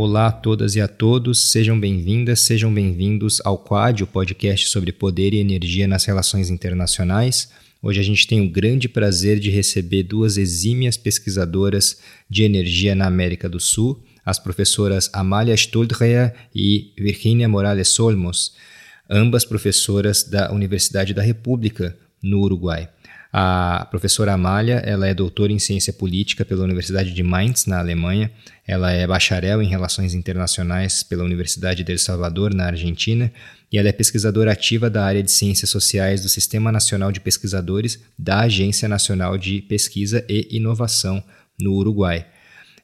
Olá a todas e a todos, sejam bem-vindas, sejam bem-vindos ao Quad, o podcast sobre poder e energia nas relações internacionais. Hoje a gente tem o grande prazer de receber duas exímias pesquisadoras de energia na América do Sul, as professoras Amália Stuldreyer e Virginia Morales Olmos, ambas professoras da Universidade da República, no Uruguai. A professora Amália, ela é doutora em ciência política pela Universidade de Mainz, na Alemanha. Ela é bacharel em relações internacionais pela Universidade de El Salvador, na Argentina. E ela é pesquisadora ativa da área de ciências sociais do Sistema Nacional de Pesquisadores da Agência Nacional de Pesquisa e Inovação, no Uruguai.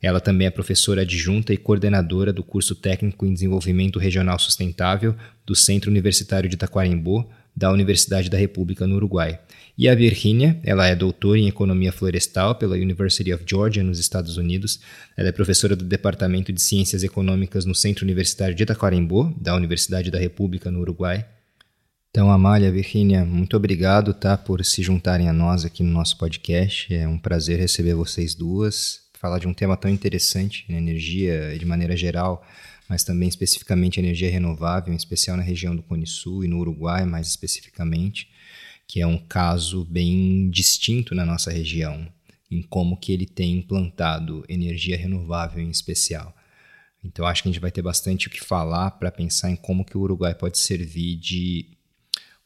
Ela também é professora adjunta e coordenadora do curso técnico em desenvolvimento regional sustentável do Centro Universitário de Taquarembó, da Universidade da República no Uruguai. E a Virginia, ela é doutora em Economia Florestal pela University of Georgia, nos Estados Unidos. Ela é professora do Departamento de Ciências Econômicas no Centro Universitário de Taquarembó, da Universidade da República no Uruguai. Então, Amália, Virginia, muito obrigado tá, por se juntarem a nós aqui no nosso podcast. É um prazer receber vocês duas, falar de um tema tão interessante, energia de maneira geral mas também especificamente energia renovável, em especial na região do Cone Sul e no Uruguai, mais especificamente, que é um caso bem distinto na nossa região, em como que ele tem implantado energia renovável em especial. Então acho que a gente vai ter bastante o que falar para pensar em como que o Uruguai pode servir de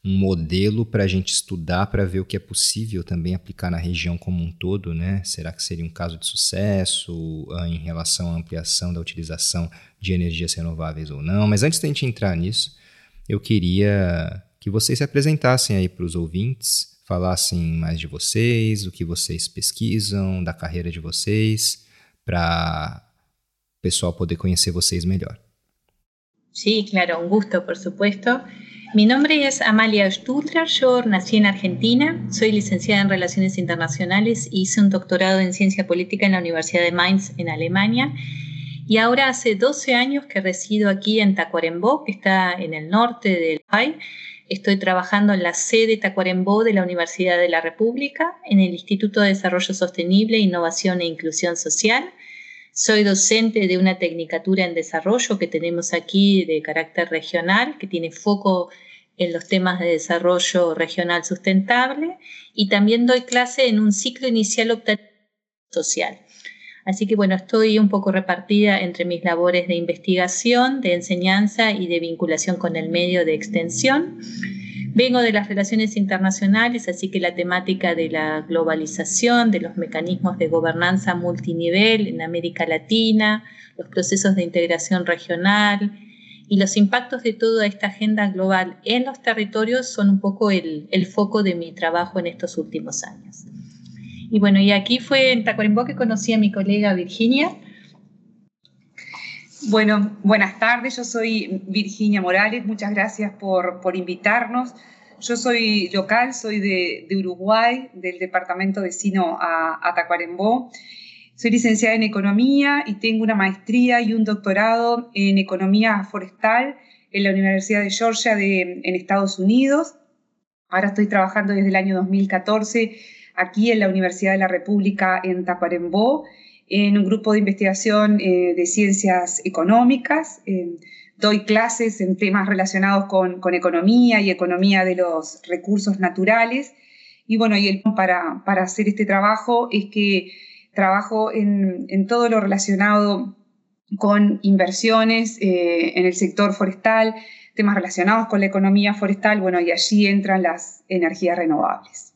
um modelo para a gente estudar para ver o que é possível também aplicar na região como um todo, né? Será que seria um caso de sucesso uh, em relação à ampliação da utilização de energias renováveis ou não? Mas antes da gente entrar nisso, eu queria que vocês se apresentassem aí para os ouvintes, falassem mais de vocês, o que vocês pesquisam, da carreira de vocês, para o pessoal poder conhecer vocês melhor. Sí, claro, un gusto, por supuesto. Mi nombre es Amalia Stutler, yo nací en Argentina, soy licenciada en Relaciones Internacionales, hice un doctorado en Ciencia Política en la Universidad de Mainz en Alemania y ahora hace 12 años que resido aquí en Tacuarembó, que está en el norte del país. Estoy trabajando en la sede Tacuarembó de la Universidad de la República, en el Instituto de Desarrollo Sostenible, Innovación e Inclusión Social soy docente de una tecnicatura en desarrollo que tenemos aquí de carácter regional, que tiene foco en los temas de desarrollo regional sustentable y también doy clase en un ciclo inicial optativo social. Así que bueno, estoy un poco repartida entre mis labores de investigación, de enseñanza y de vinculación con el medio de extensión. Vengo de las relaciones internacionales, así que la temática de la globalización, de los mecanismos de gobernanza multinivel en América Latina, los procesos de integración regional y los impactos de toda esta agenda global en los territorios son un poco el, foco de mi trabajo en estos últimos años. Y bueno, y aquí fue en Tacuarembó que conocí a mi colega Virginia. Bueno, buenas tardes, yo soy Virginia Morales, muchas gracias por, por invitarnos. Yo soy local, soy de, de, Uruguay, del departamento vecino a, a Tacuarembó. Soy licenciada en Economía y tengo una maestría y un doctorado en Economía Forestal en la Universidad de Georgia en Estados Unidos. Ahora estoy trabajando desde el año 2014 aquí en la Universidad de la República en Tacuarembó en un grupo de investigación eh, de ciencias económicas. Eh, doy clases en temas relacionados con, con, economía y economía de los recursos naturales. Y bueno, y el, para, para hacer este trabajo es que trabajo en, en todo lo relacionado con inversiones eh, en el sector forestal, temas relacionados con la economía forestal, bueno, y allí entran las energías renovables.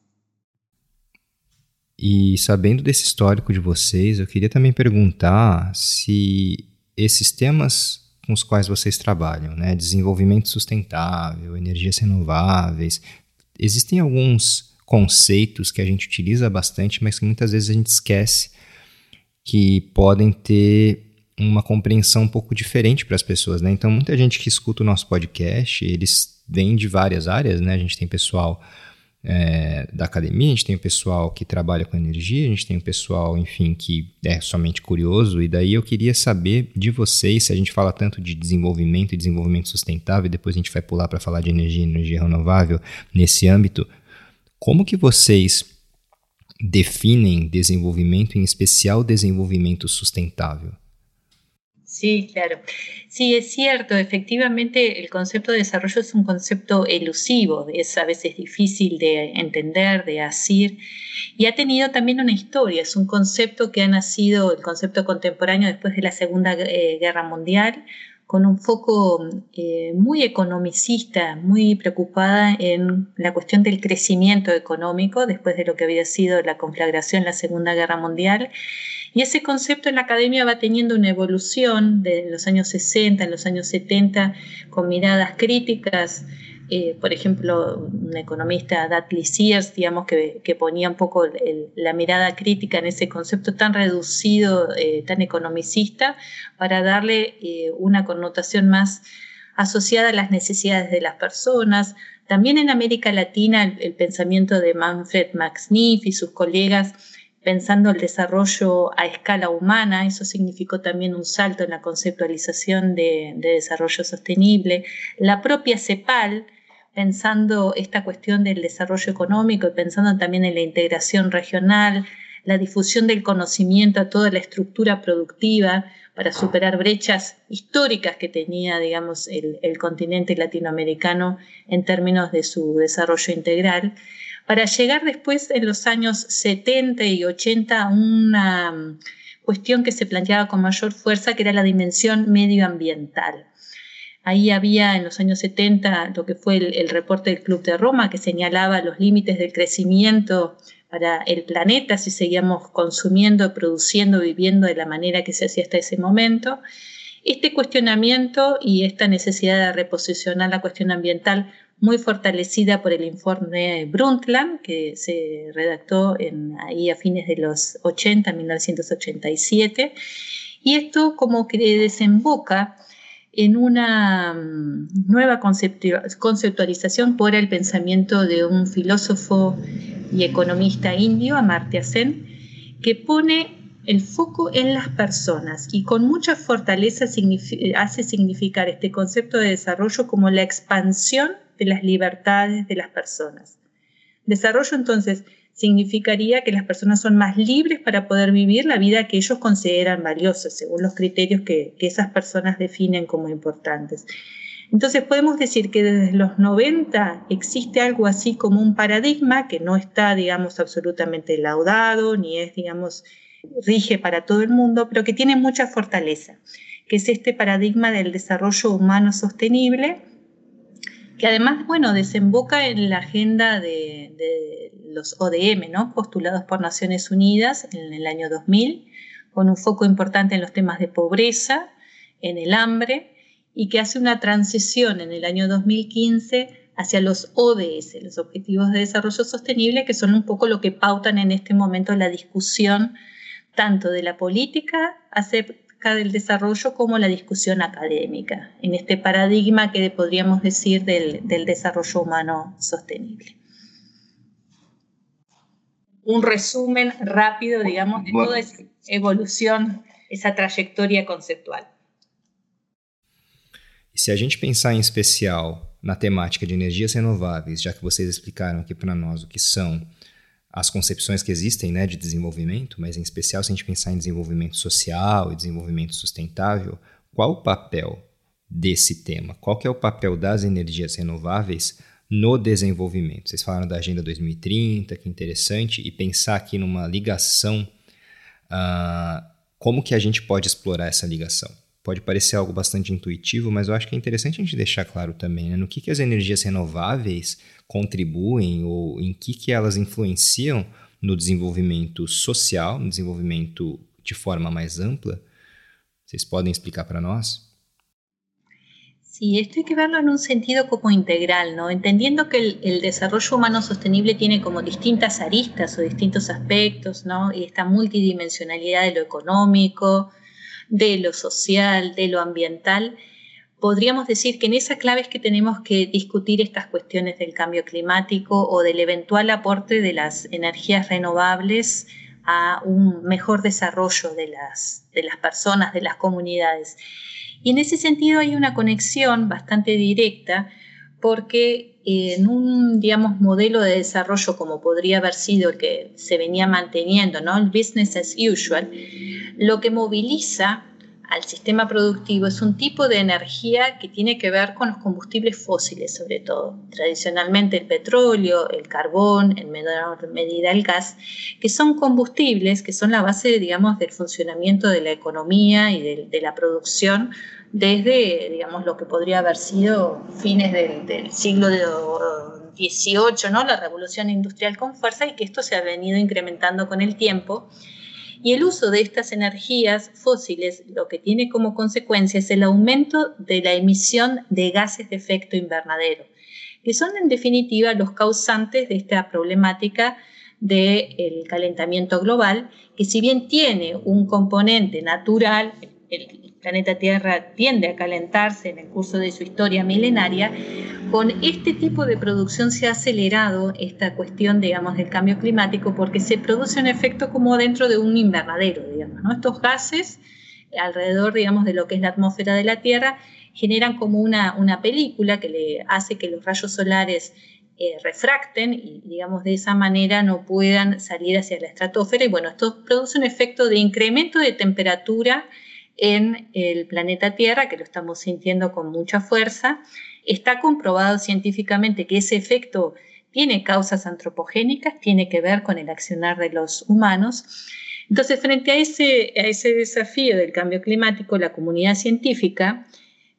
E sabendo desse histórico de vocês, eu queria também perguntar se esses temas com os quais vocês trabalham, né, desenvolvimento sustentável, energias renováveis, existem alguns conceitos que a gente utiliza bastante, mas que muitas vezes a gente esquece que podem ter uma compreensão um pouco diferente para as pessoas, né? Então, muita gente que escuta o nosso podcast, eles vêm de várias áreas, né? A gente tem pessoal é, da academia, a gente tem o pessoal que trabalha com energia, a gente tem o pessoal, enfim, que é somente curioso, e daí eu queria saber de vocês, se a gente fala tanto de desenvolvimento e desenvolvimento sustentável, e depois a gente vai pular para falar de energia e energia renovável nesse âmbito, como que vocês definem desenvolvimento, em especial desenvolvimento sustentável? Sí, claro. Sí, es cierto, efectivamente el concepto de desarrollo es un concepto elusivo, es a veces difícil de entender, de asir, y ha tenido también una historia, es un concepto que ha nacido, el concepto contemporáneo después de la Segunda eh, Guerra Mundial, con un foco eh, muy economicista, muy preocupada en la cuestión del crecimiento económico después de lo que había sido la conflagración en la Segunda Guerra Mundial y ese concepto en la academia va teniendo una evolución de los años 60, en los años 70, con miradas críticas. Eh, por ejemplo, un economista, Dudley Sears, digamos, que, ponía un poco la mirada crítica en ese concepto tan reducido, eh, tan economicista, para darle eh, una connotación más asociada a las necesidades de las personas. También en América Latina, el, pensamiento de Manfred Max y sus colegas pensando el desarrollo a escala humana, eso significó también un salto en la conceptualización de, desarrollo sostenible. La propia CEPAL, pensando esta cuestión del desarrollo económico y pensando también en la integración regional, la difusión del conocimiento a toda la estructura productiva para superar brechas históricas que tenía, digamos, el, el continente latinoamericano en términos de su desarrollo integral para llegar después en los años 70 y 80 a una mm, cuestión que se planteaba con mayor fuerza, que era la dimensión medioambiental. Ahí había en los años 70 lo que fue el, reporte del Club de Roma, que señalaba los límites del crecimiento para el planeta si seguíamos consumiendo, produciendo, viviendo de la manera que se hacía hasta ese momento. Este cuestionamiento y esta necesidad de reposicionar la cuestión ambiental muy fortalecida por el informe Brundtland, que se redactó ahí a fines de los 80, 1987, y esto como que desemboca en una mm, nueva conceptualización por el pensamiento de un filósofo y economista indio, Amartya Sen, que pone el foco en las personas y con mucha fortaleza hace significar este concepto de desarrollo como la expansión de las libertades de las personas. Desarrollo entonces significaría que las personas son más libres para poder vivir la vida que ellos consideran valiosa, según los criterios que, esas personas definen como importantes. Entonces podemos decir que desde los 90 existe algo así como un paradigma que no está, digamos, absolutamente laudado, ni es, digamos, rige para todo el mundo, pero que tiene mucha fortaleza, que es este paradigma del desarrollo humano sostenible, que además, bueno, desemboca en la agenda de, los ODM, ¿no? postulados por Naciones Unidas en el año 2000, con un foco importante en los temas de pobreza, en el hambre, y que hace una transición en el año 2015 hacia los ODS, los Objetivos de Desarrollo Sostenible, que son un poco lo que pautan en este momento la discusión tanto de la política del desarrollo como la discusión académica, en este paradigma que podríamos decir del, desarrollo humano sostenible. Un resumen rápido, digamos, de toda esa evolución, esa trayectoria conceptual. E se a gente pensar em especial na temática de energias renováveis, já que vocês explicaram aqui para nós o que são as concepções que existem né, de desenvolvimento, mas em especial se a gente pensar em desenvolvimento social e desenvolvimento sustentável, qual o papel desse tema? Qual que é o papel das energias renováveis no desenvolvimento? Vocês falaram da Agenda 2030, que interessante, e pensar aqui numa ligação, uh, como que a gente pode explorar essa ligação? Pode parecer algo bastante intuitivo, mas eu acho que é interessante a gente deixar claro também né, no que, que as energias renováveis contribuem ou em que, que elas influenciam no desenvolvimento social, no desenvolvimento de forma mais ampla. ¿Vocês podem explicar para nós? Sí, esto hay que verlo en un sentido como integral, ¿no? Entendiendo que el, desarrollo humano sostenible tiene como distintas aristas o distintos aspectos, ¿no? Y esta multidimensionalidad de lo económico, de lo social, de lo ambiental, podríamos decir que en esa clave es que tenemos que discutir estas cuestiones del cambio climático o del eventual aporte de las energías renovables a un mejor desarrollo de las, de las personas, de las comunidades. Y en ese sentido hay una conexión bastante directa porque en un, digamos, modelo de desarrollo como podría haber sido el que se venía manteniendo, ¿no? El business as usual, lo que moviliza al sistema productivo es un tipo de energía que tiene que ver con los combustibles fósiles sobre todo, tradicionalmente el petróleo, el carbón, en menor medida el gas, que son combustibles que son la base, digamos, del funcionamiento de la economía y de, la producción desde, digamos, lo que podría haber sido fines del, siglo XVIII, ¿no? la revolución industrial con fuerza y que esto se ha venido incrementando con el tiempo y el uso de estas energías fósiles lo que tiene como consecuencia es el aumento de la emisión de gases de efecto invernadero, que son en definitiva los causantes de esta problemática del calentamiento global, que si bien tiene un componente natural, el planeta Tierra tiende a calentarse en el curso de su historia milenaria, con este tipo de producción se ha acelerado esta cuestión, digamos, del cambio climático porque se produce un efecto como dentro de un invernadero, digamos, ¿no? Estos gases alrededor, digamos, de lo que es la atmósfera de la Tierra generan como una, una película que le hace que los rayos solares eh, refracten y, digamos, de esa manera no puedan salir hacia la estratosfera. Y bueno, esto produce un efecto de incremento de temperatura en el planeta Tierra, que lo estamos sintiendo con mucha fuerza. Está comprobado científicamente que ese efecto tiene causas antropogénicas, tiene que ver con el accionar de los humanos. Entonces, frente a ese, a ese desafío del cambio climático, la comunidad científica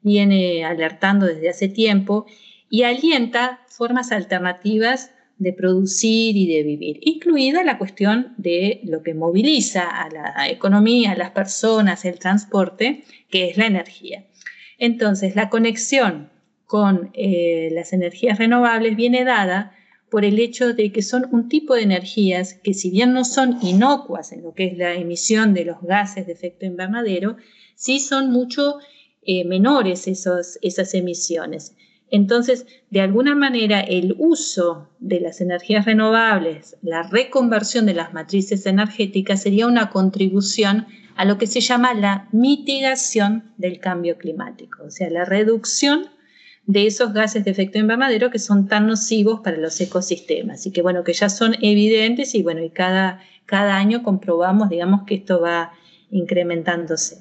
viene alertando desde hace tiempo y alienta formas alternativas de producir y de vivir, incluida la cuestión de lo que moviliza a la economía, a las personas, el transporte, que es la energía. Entonces, la conexión con eh, las energías renovables viene dada por el hecho de que son un tipo de energías que si bien no son inocuas en lo que es la emisión de los gases de efecto invernadero, sí son mucho eh, menores esos, esas emisiones. Entonces, de alguna manera, el uso de las energías renovables, la reconversión de las matrices energéticas sería una contribución a lo que se llama la mitigación del cambio climático, o sea, la reducción de esos gases de efecto invernadero que son tan nocivos para los ecosistemas y que bueno, que ya son evidentes y bueno, y cada, cada año comprobamos, digamos, que esto va incrementándose.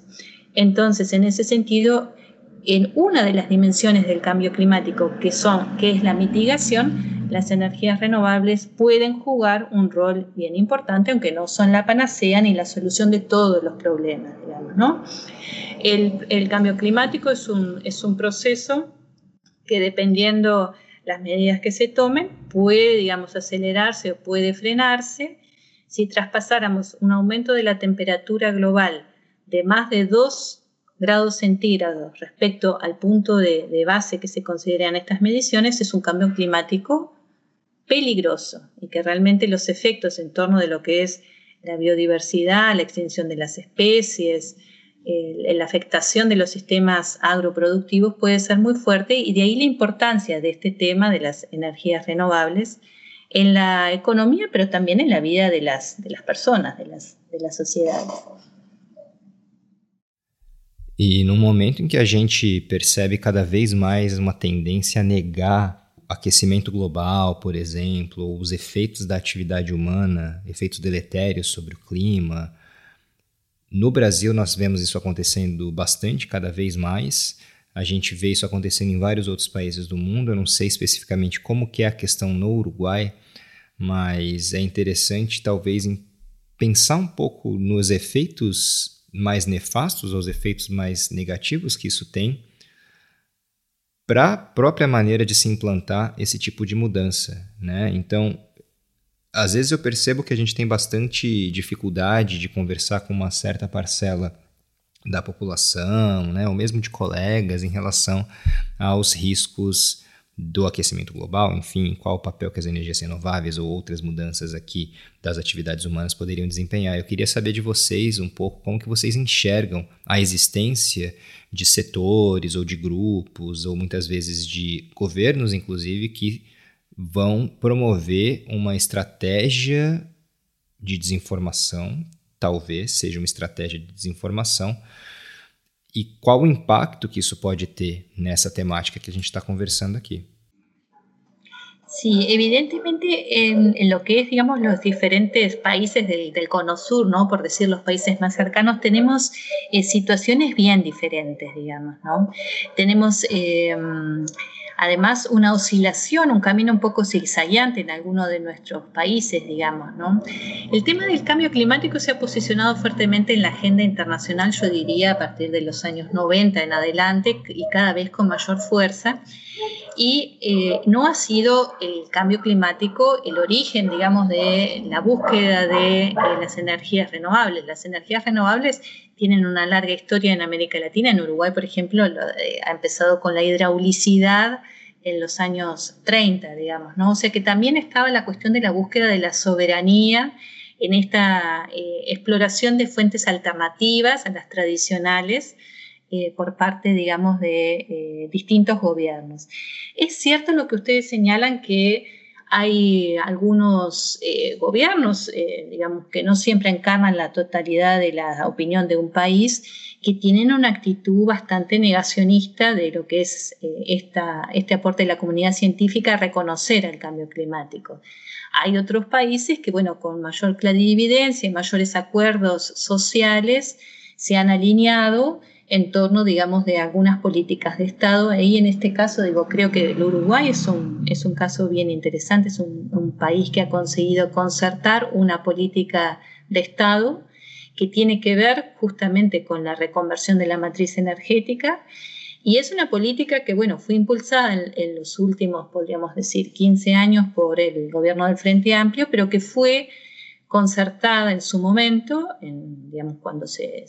Entonces, en ese sentido, en una de las dimensiones del cambio climático, que, son, que es la mitigación, las energías renovables pueden jugar un rol bien importante, aunque no son la panacea ni la solución de todos los problemas, digamos, ¿no? El, cambio climático es un, es un proceso que dependiendo las medidas que se tomen, puede, digamos, acelerarse o puede frenarse. Si traspasáramos un aumento de la temperatura global de más de 2 grados centígrados respecto al punto de, base que se consideran estas mediciones es un cambio climático peligroso y que realmente los efectos en torno de lo que es la biodiversidad, la extinción de las especies, la afectación de los sistemas agroproductivos puede ser muy fuerte y de ahí la importancia de este tema de las energías renovables en la economía, pero también en la vida de las, de las personas, de las, de las sociedades. E no momento em que a gente percebe cada vez mais uma tendência a negar aquecimento global, por exemplo, ou os efeitos da atividade humana, efeitos deletérios sobre o clima. No Brasil, nós vemos isso acontecendo bastante, cada vez mais. A gente vê isso acontecendo em vários outros países do mundo. Eu não sei especificamente como que é a questão no Uruguai, mas é interessante talvez pensar um pouco nos efeitos mais nefastos, aos efeitos mais negativos que isso tem, para a própria maneira de se implantar esse tipo de mudança. Né? Então, às vezes eu percebo que a gente tem bastante dificuldade de conversar com uma certa parcela da população, né, ou mesmo de colegas, em relação aos riscos do aquecimento global, enfim, qual o papel que as energias renováveis ou outras mudanças aqui das atividades humanas poderiam desempenhar. Eu queria saber de vocês um pouco como que vocês enxergam a existência de setores ou de grupos ou muitas vezes de governos, inclusive, que vão promover uma estratégia de desinformação, talvez seja uma estratégia de desinformação e qual o impacto que isso pode ter nessa temática que a gente está conversando aqui. Sí, evidentemente en, lo que es, digamos, los diferentes países del, Cono Sur, ¿no? Por decir los países más cercanos, tenemos eh, situaciones bien diferentes, digamos, ¿no? Tenemos eh, además una oscilación, un camino un poco zigzagueante en algunos de nuestros países, digamos, ¿no? El tema del cambio climático se ha posicionado fuertemente en la agenda internacional, yo diría, a partir de los años 90 en adelante y cada vez con mayor fuerza y eh, no ha sido el cambio climático el origen, digamos, de la búsqueda de, las energías renovables. Las energías renovables tienen una larga historia en América Latina. En Uruguay, por ejemplo, eh, ha empezado con la hidraulicidad en los años 30, digamos, ¿no? O sea que también estaba la cuestión de la búsqueda de la soberanía en esta eh, exploración de fuentes alternativas a las tradicionales eh, por parte, digamos, de eh, distintos gobiernos. Es cierto lo que ustedes señalan que hay algunos eh, gobiernos, digamos, que no siempre encarnan la totalidad de la opinión de un país, que tienen una actitud bastante negacionista de lo que es esta, este aporte de la comunidad científica a reconocer el cambio climático. Hay otros países que, bueno, con mayor clarividencia y mayores acuerdos sociales se han alineado en torno, digamos, de algunas políticas de Estado. Ahí en este caso, digo, creo que el Uruguay es un, es un caso bien interesante, es un, país que ha conseguido concertar una política de Estado que tiene que ver justamente con la reconversión de la matriz energética. Y es una política que, bueno, fue impulsada en, en los últimos, podríamos decir, 15 años por el gobierno del Frente Amplio, pero que fue concertada en su momento, en, digamos, cuando se,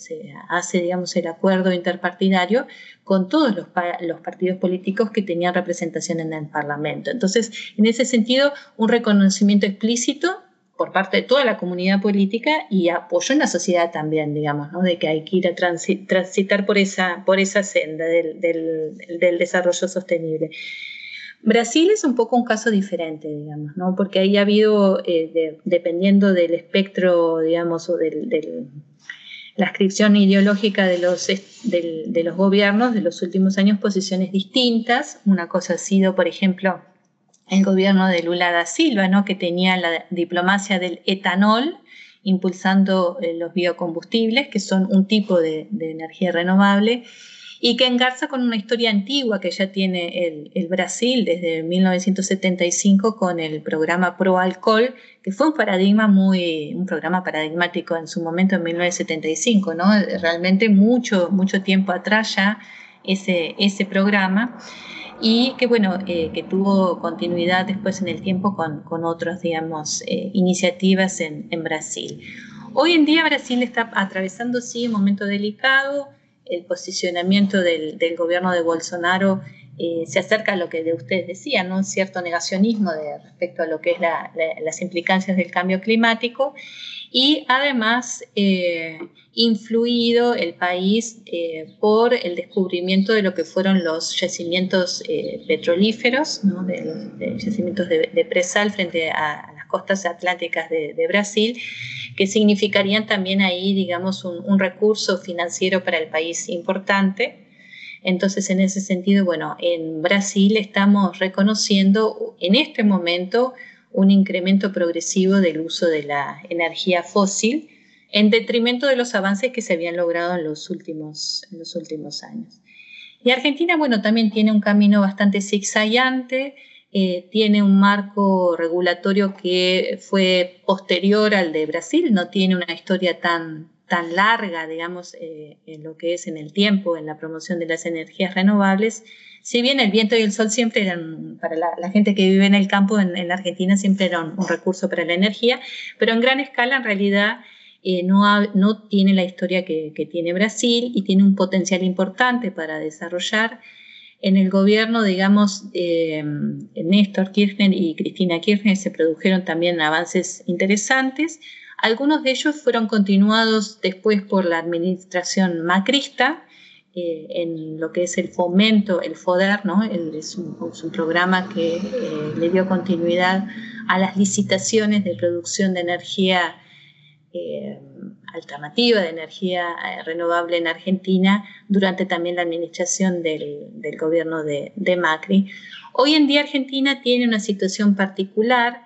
hace digamos, el acuerdo interpartidario, con todos los, partidos políticos que tenían representación en el Parlamento. Entonces, en ese sentido, un reconocimiento explícito por parte de toda la comunidad política y apoyo en la sociedad también, digamos, de que hay que ir a transitar por esa, por esa senda del desarrollo sostenible. Brasil es un poco un caso diferente, digamos, ¿no? porque ahí ha habido, eh, dependiendo del espectro, digamos, o de la ascripción ideológica de los, de los gobiernos de los últimos años, posiciones distintas. Una cosa ha sido, por ejemplo, el gobierno de Lula da Silva, ¿no? que tenía la diplomacia del etanol, impulsando eh, los biocombustibles, que son un tipo de, de energía renovable y que engarza con una historia antigua que ya tiene el, Brasil desde 1975 con el programa Pro Alcohol, que fue un paradigma muy, un programa paradigmático en su momento en 1975, ¿no? Realmente mucho, mucho tiempo atrás ya ese, ese programa y que bueno, eh, que tuvo continuidad después en el tiempo con, con otras, digamos, eh, iniciativas en, en Brasil. Hoy en día Brasil está atravesando, sí, un momento delicado, el posicionamiento del, gobierno de Bolsonaro eh, se acerca a lo que de ustedes decían, un cierto negacionismo de, respecto a lo que es las implicancias del cambio climático y además eh, influido el país eh, por el descubrimiento de lo que fueron los yacimientos petrolíferos, de los yacimientos de, presal frente a, costas atlánticas de Brasil que significarían también ahí, digamos, un, recurso financiero para el país importante. Entonces, en ese sentido, bueno, en Brasil estamos reconociendo en este momento un incremento progresivo del uso de la energía fósil en detrimento de los avances que se habían logrado en los últimos, en los últimos años. Y Argentina, bueno, también tiene un camino bastante zigzagueante, eh, tiene un marco regulatorio que fue posterior al de Brasil, no tiene una historia tan, tan larga, digamos, eh, en lo que es en el tiempo, en la promoción de las energías renovables. Si bien el viento y el sol siempre eran, para la, gente que vive en el campo en, la Argentina, siempre eran un recurso para la energía, pero en gran escala en realidad eh, no, no, tiene la historia que, que, tiene Brasil y tiene un potencial importante para desarrollar en el gobierno, digamos, eh, Néstor Kirchner y Cristina Kirchner se produjeron también avances interesantes. Algunos de ellos fueron continuados después por la administración macrista, eh, en lo que es el fomento, el FODER, ¿no? es, un, programa que eh, le dio continuidad a las licitaciones de producción de energía alternativa de energía eh, renovable en Argentina durante también la administración del, gobierno de, Macri. Hoy en día Argentina tiene una situación particular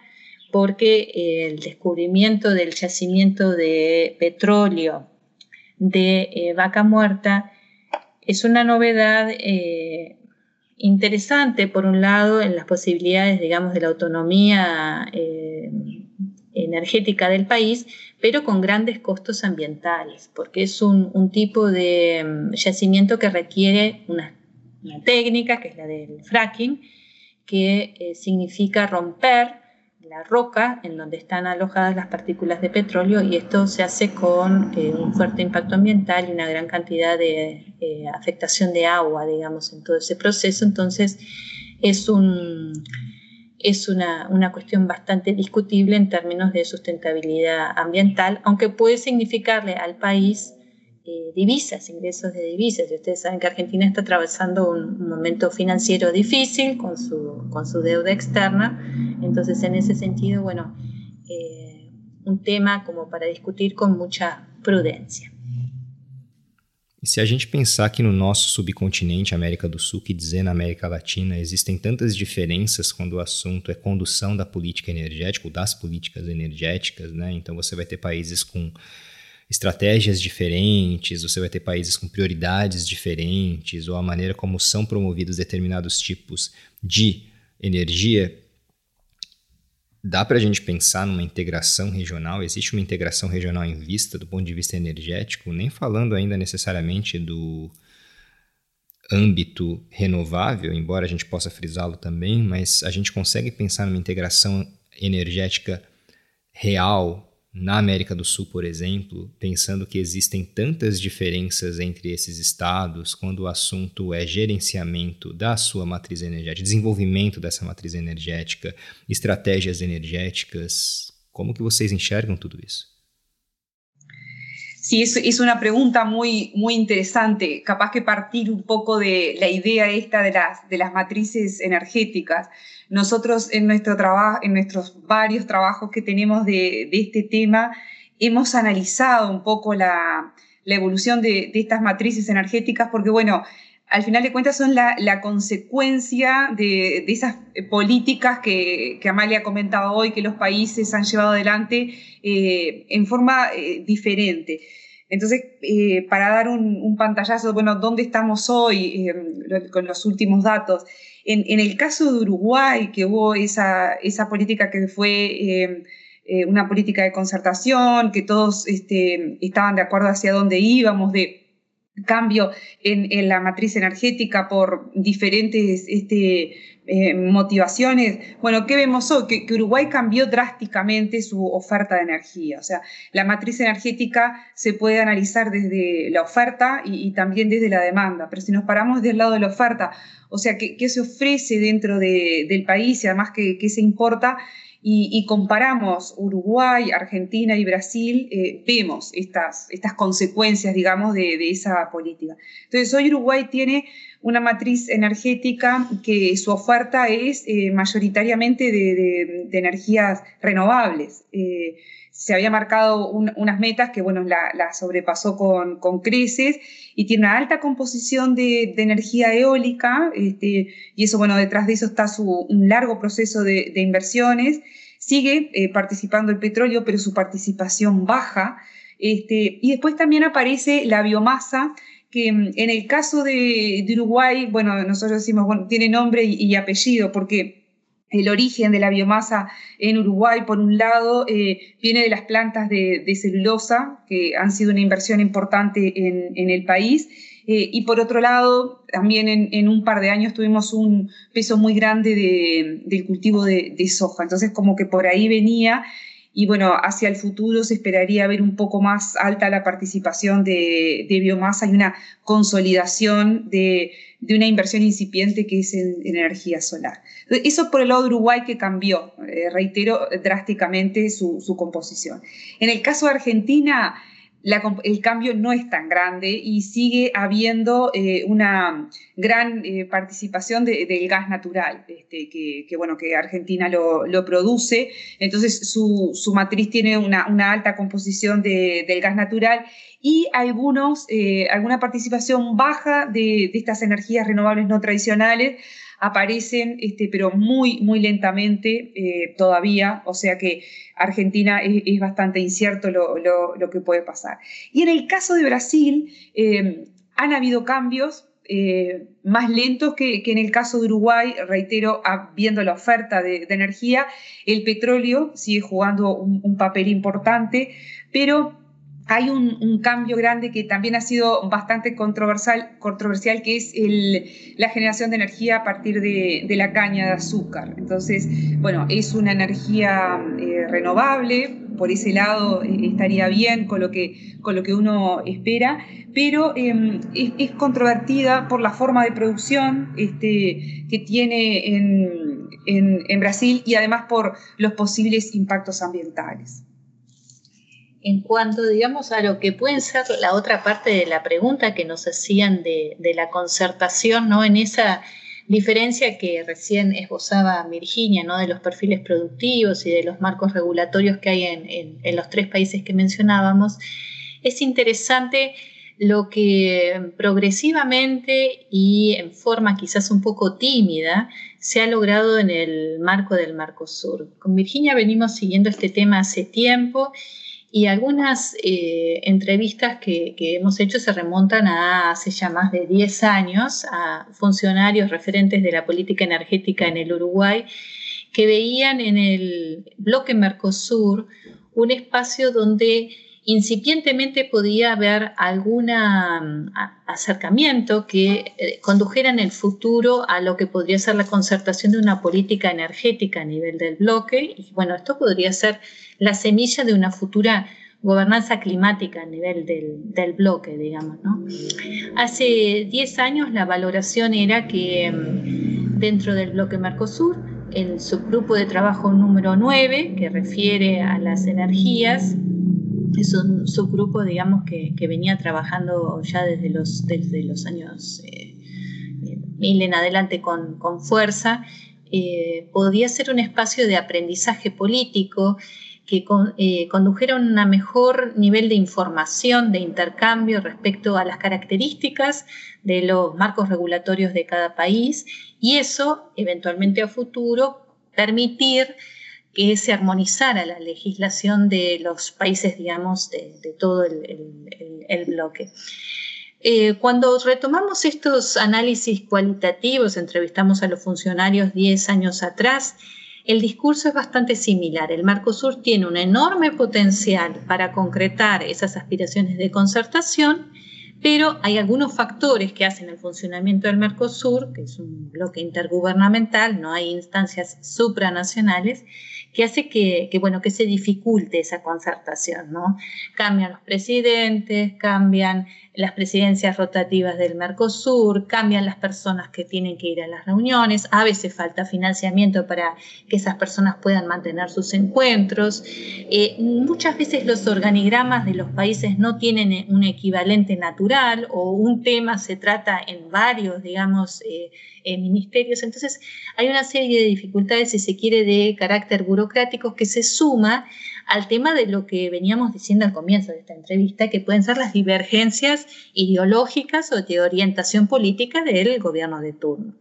porque eh, el descubrimiento del yacimiento de petróleo de eh, Vaca Muerta es una novedad interesante, por un lado, en las posibilidades, digamos, de la autonomía energética del país, pero con grandes costos ambientales, porque es un, tipo de mm, yacimiento que requiere una, técnica, que es la del fracking, que eh, significa romper la roca en donde están alojadas las partículas de petróleo y esto se hace con eh, un fuerte impacto ambiental y una gran cantidad de eh, afectación de agua, digamos, en todo ese proceso. Entonces, es un, es una, cuestión bastante discutible en términos de sustentabilidad ambiental, aunque puede significarle al país eh, divisas, ingresos de divisas. Y ustedes saben que Argentina está atravesando un, momento financiero difícil con su, con su deuda externa. Entonces, en ese sentido, bueno, eh, un tema como para discutir con mucha prudencia. E se a gente pensar que no nosso subcontinente, América do Sul, que dizer na América Latina, existem tantas diferenças quando o assunto é condução da política energética ou das políticas energéticas, né? Então você vai ter países com estratégias diferentes, você vai ter países com prioridades diferentes, ou a maneira como são promovidos determinados tipos de energia Dá para a gente pensar numa integração regional? Existe uma integração regional em vista do ponto de vista energético? Nem falando ainda necessariamente do âmbito renovável, embora a gente possa frisá-lo também, mas a gente consegue pensar numa integração energética real na América do Sul, por exemplo, pensando que existem tantas diferenças entre esses estados quando o assunto é gerenciamento da sua matriz energética, desenvolvimento dessa matriz energética, estratégias energéticas, como que vocês enxergam tudo isso? Sí, es, una pregunta muy, muy interesante. Capaz que partir un poco de la idea esta de las, de las matrices energéticas. Nosotros en, nuestro trabajo, en nuestros varios trabajos que tenemos de, de este tema, hemos analizado un poco la, la evolución de, de, estas matrices energéticas, porque bueno, al final de cuentas son la, consecuencia de, esas políticas que, que, Amalia ha comentado hoy, que los países han llevado adelante eh, en forma eh, diferente. Entonces, eh, para dar un, pantallazo, bueno, ¿dónde estamos hoy con los últimos datos? En, el caso de Uruguay, que hubo esa, esa política que fue una política de concertación, que todos este, estaban de acuerdo hacia dónde íbamos, de cambio en, la matriz energética por diferentes este, eh, motivaciones. Bueno, ¿qué vemos hoy? Que, Uruguay cambió drásticamente su oferta de energía. O sea, la matriz energética se puede analizar desde la oferta y, también desde la demanda. Pero si nos paramos del lado de la oferta, o sea, ¿qué, se ofrece dentro del país y además qué, qué se importa? Y, comparamos Uruguay, Argentina y Brasil, eh, vemos estas, estas consecuencias, digamos, de, esa política. Entonces, hoy Uruguay tiene una matriz energética que su oferta es eh, mayoritariamente de, energías renovables. Eh, se había marcado unas metas que, bueno, la, sobrepasó con, con, creces y tiene una alta composición de, energía eólica, este, y eso, bueno, detrás de eso está su, un largo proceso de, inversiones. Sigue eh, participando el petróleo, pero su participación baja. Este, y después también aparece la biomasa, que mm, en el caso de, Uruguay, bueno, nosotros decimos, bueno, tiene nombre y, y apellido, porque el origen de la biomasa en Uruguay, por un lado, eh, viene de las plantas de, celulosa, que han sido una inversión importante en, el país, eh, y por otro lado, también en, un par de años tuvimos un peso muy grande del cultivo de, soja. Entonces, como que por ahí venía, y bueno, hacia el futuro se esperaría ver un poco más alta la participación de, biomasa y una consolidación de, una inversión incipiente que es en energía solar. Eso por el lado de Uruguay que cambió, eh, reitero, drásticamente su, composición. En el caso de Argentina, el cambio no es tan grande y sigue habiendo eh, una gran eh, participación del gas natural, este, que, bueno, que Argentina lo, produce. Entonces su, matriz tiene una, alta composición del gas natural y algunos, eh, alguna participación baja de, de estas energías renovables no tradicionales aparecen, este, pero muy, muy lentamente eh, todavía, o sea que Argentina es, bastante incierto lo, que puede pasar. Y en el caso de Brasil, eh, han habido cambios. Más lentos que, en el caso de Uruguay, reitero, viendo la oferta de, energía, el petróleo sigue jugando un papel importante, pero hay un, cambio grande que también ha sido bastante controversial, controversial que es la generación de energía a partir de, la caña de azúcar. Entonces, bueno, es una energía eh, renovable, por ese lado eh, estaría bien con lo que, con lo que uno espera, pero em, es, controvertida por la forma de producción este, que tiene en Brasil y además por los posibles impactos ambientales en cuanto, digamos, a lo que puede ser la otra parte de la pregunta que nos hacían de, la concertación, ¿no? En esa diferencia que recién esbozaba Virginia, ¿no? De los perfiles productivos y de los marcos regulatorios que hay en, los tres países que mencionábamos, es interesante lo que progresivamente y en forma quizás un poco tímida se ha logrado en el marco del Sur. Con Virginia venimos siguiendo este tema hace tiempo y algunas eh, entrevistas que, hemos hecho se remontan a hace ya más de 10 años a funcionarios referentes de la política energética en el Uruguay que veían en el bloque Mercosur un espacio donde incipientemente podía haber algún mm, acercamiento que eh, condujera en el futuro a lo que podría ser la concertación de una política energética a nivel del bloque. Y bueno, esto podría ser la semilla de una futura gobernanza climática a nivel del, bloque, digamos. ¿no? Hace 10 años la valoración era que mm, dentro del bloque Mercosur, el subgrupo de trabajo número 9, que refiere a las energías, es un subgrupo, digamos, que, venía trabajando ya desde los, desde los años eh, mil en adelante con, fuerza, eh, podía ser un espacio de aprendizaje político que eh, condujeron a un mejor nivel de información, de intercambio respecto a las características de los marcos regulatorios de cada país y eso, eventualmente a futuro, permitir que se armonizara la legislación de los países, digamos, de, todo el, bloque. Eh, cuando retomamos estos análisis cualitativos, entrevistamos a los funcionarios 10 años atrás, el discurso es bastante similar. El Mercosur tiene un enorme potencial para concretar esas aspiraciones de concertación, pero hay algunos factores que hacen el funcionamiento del Mercosur, que es un bloque intergubernamental, no hay instancias supranacionales, que hace que, bueno, que se dificulte esa concertación. ¿no? Cambian los presidentes, cambian las presidencias rotativas del Mercosur, cambian las personas que tienen que ir a las reuniones, a veces falta financiamiento para que esas personas puedan mantener sus encuentros. Eh, muchas veces los organigramas de los países no tienen un equivalente natural o un tema se trata en varios, digamos, eh, eh, ministerios. Entonces hay una serie de dificultades, si se quiere, de carácter burocrático que se suma al tema de lo que veníamos diciendo al comienzo de esta entrevista, que pueden ser las divergencias ideológicas o de orientación política del gobierno de turno.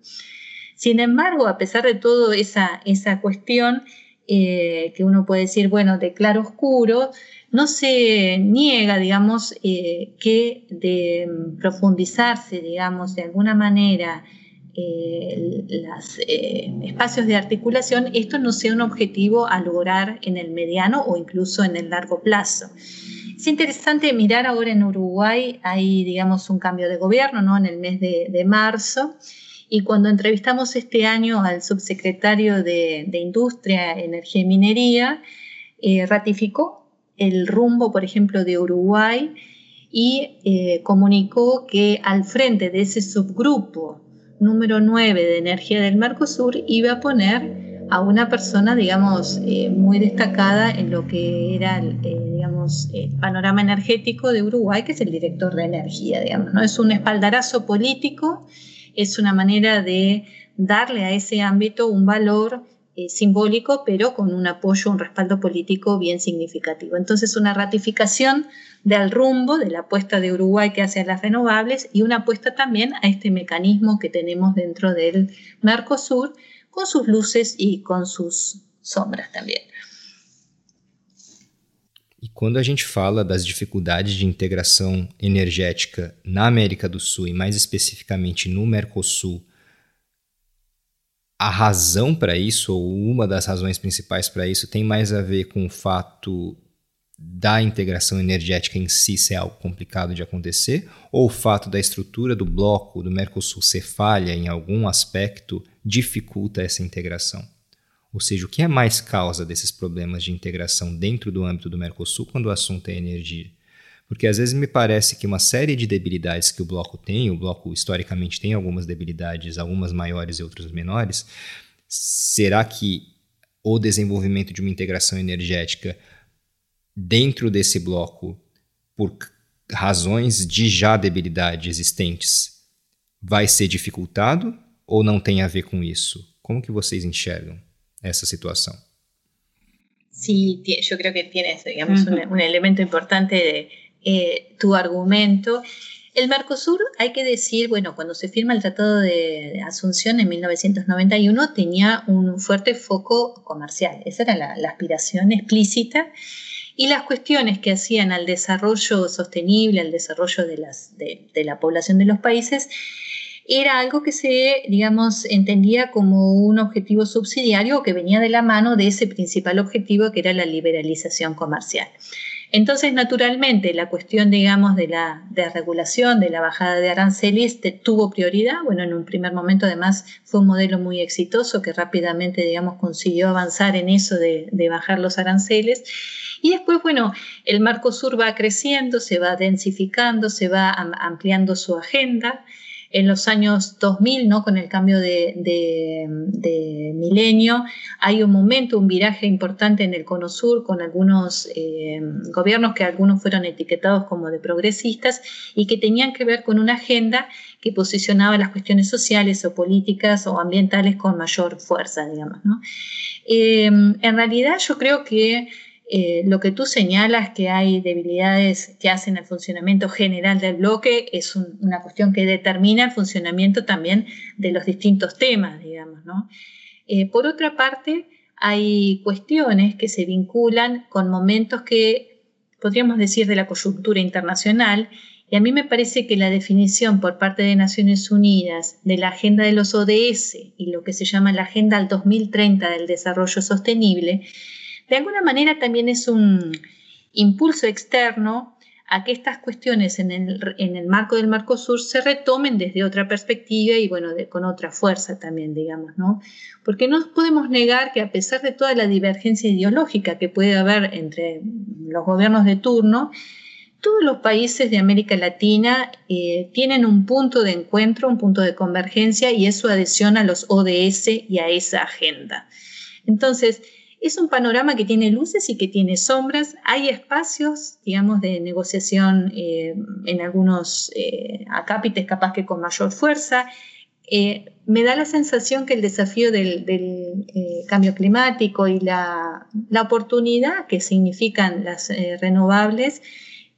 Sin embargo, a pesar de toda esa, esa cuestión, eh, que uno puede decir, bueno, de claro oscuro, no se niega, digamos, eh, que de profundizarse, digamos, de alguna manera eh, los eh, espacios de articulación, esto no sea un objetivo a lograr en el mediano o incluso en el largo plazo. Es interesante mirar ahora en Uruguay, hay digamos un cambio de gobierno ¿no? en el mes de, marzo y cuando entrevistamos este año al subsecretario de, Industria, Energía y Minería, eh, ratificó el rumbo, por ejemplo, de Uruguay y comunicó que al frente de ese subgrupo número 9 de energía del Mercosur iba a poner a una persona, digamos, eh, muy destacada en lo que era, eh, digamos, el panorama energético de Uruguay, que es el director de energía, digamos, ¿no? Es un espaldarazo político, es una manera de darle a ese ámbito un valor eh, simbólico, pero con un apoyo, un respaldo político bien significativo. Entonces, una ratificación del rumbo de la apuesta de Uruguay que hace a las renovables y una apuesta también a este mecanismo que tenemos dentro del Mercosur, con sus luces y con sus sombras também. E quando a gente fala das dificuldades de integração energética na América do Sul e mais especificamente no Mercosul, a razão para isso, ou uma das razões principais para isso, tem mais a ver com o fato da integração energética em si ser algo complicado de acontecer, ou o fato da estrutura do bloco do Mercosul ser falha em algum aspecto dificulta essa integração? Ou seja, o que é mais causa desses problemas de integração dentro do âmbito do Mercosul quando o assunto é energia? Porque às vezes me parece que uma série de debilidades que o bloco tem, o bloco historicamente tem algumas debilidades, algumas maiores e outras menores, será que o desenvolvimento de uma integração energética dentro desse bloco, por razões de já debilidade existentes, vai ser dificultado ou não tem a ver com isso? Como que vocês enxergam essa situação? Sí, yo creo que tienes, digamos, uh -huh. un, un, elemento importante de eh, tu argumento. El Mercosur, hay que decir, bueno, cuando se firma el Tratado de Asunción en 1991, tenía un fuerte foco comercial. Esa era la, aspiración explícita y las cuestiones que hacían al desarrollo sostenible, al desarrollo de, de la población de los países, era algo que se, digamos, entendía como un objetivo subsidiario que venía de la mano de ese principal objetivo que era la liberalización comercial. Entonces, naturalmente, la cuestión, digamos, de la de regulación, de la bajada de aranceles, tuvo prioridad. Bueno, en un primer momento, además, fue un modelo muy exitoso que rápidamente, digamos, consiguió avanzar en eso de, de bajar los aranceles. Y después, bueno, el Mercosur va creciendo, se va densificando, se va ampliando su agenda. En los años 2000, ¿no? con el cambio de, milenio, hay un momento, un viraje importante en el Cono Sur con algunos eh, gobiernos que algunos fueron etiquetados como de progresistas y que tenían que ver con una agenda que posicionaba las cuestiones sociales o políticas o ambientales con mayor fuerza, digamos. ¿no? Eh, en realidad yo creo que eh, lo que tú señalas que hay debilidades que hacen el funcionamiento general del bloque es un, una cuestión que determina el funcionamiento también de los distintos temas, digamos. Eh, por otra parte, hay cuestiones que se vinculan con momentos que podríamos decir de la coyuntura internacional y a mí me parece que la definición por parte de Naciones Unidas de la agenda de los ODS y lo que se llama la agenda al 2030 del desarrollo sostenible de alguna manera también es un impulso externo a que estas cuestiones en el, en el marco del Mercosur se retomen desde otra perspectiva y bueno, con otra fuerza también, digamos, ¿no? Porque no podemos negar que a pesar de toda la divergencia ideológica que puede haber entre los gobiernos de turno, todos los países de América Latina eh, tienen un punto de encuentro, un punto de convergencia y es su adhesión a los ODS y a esa agenda. Entonces, es un panorama que tiene luces y que tiene sombras. Hay espacios, digamos, de negociación eh, en algunos eh, acápites capaz que con mayor fuerza. Eh, me da la sensación que el desafío del, cambio climático y la, la, oportunidad que significan las renovables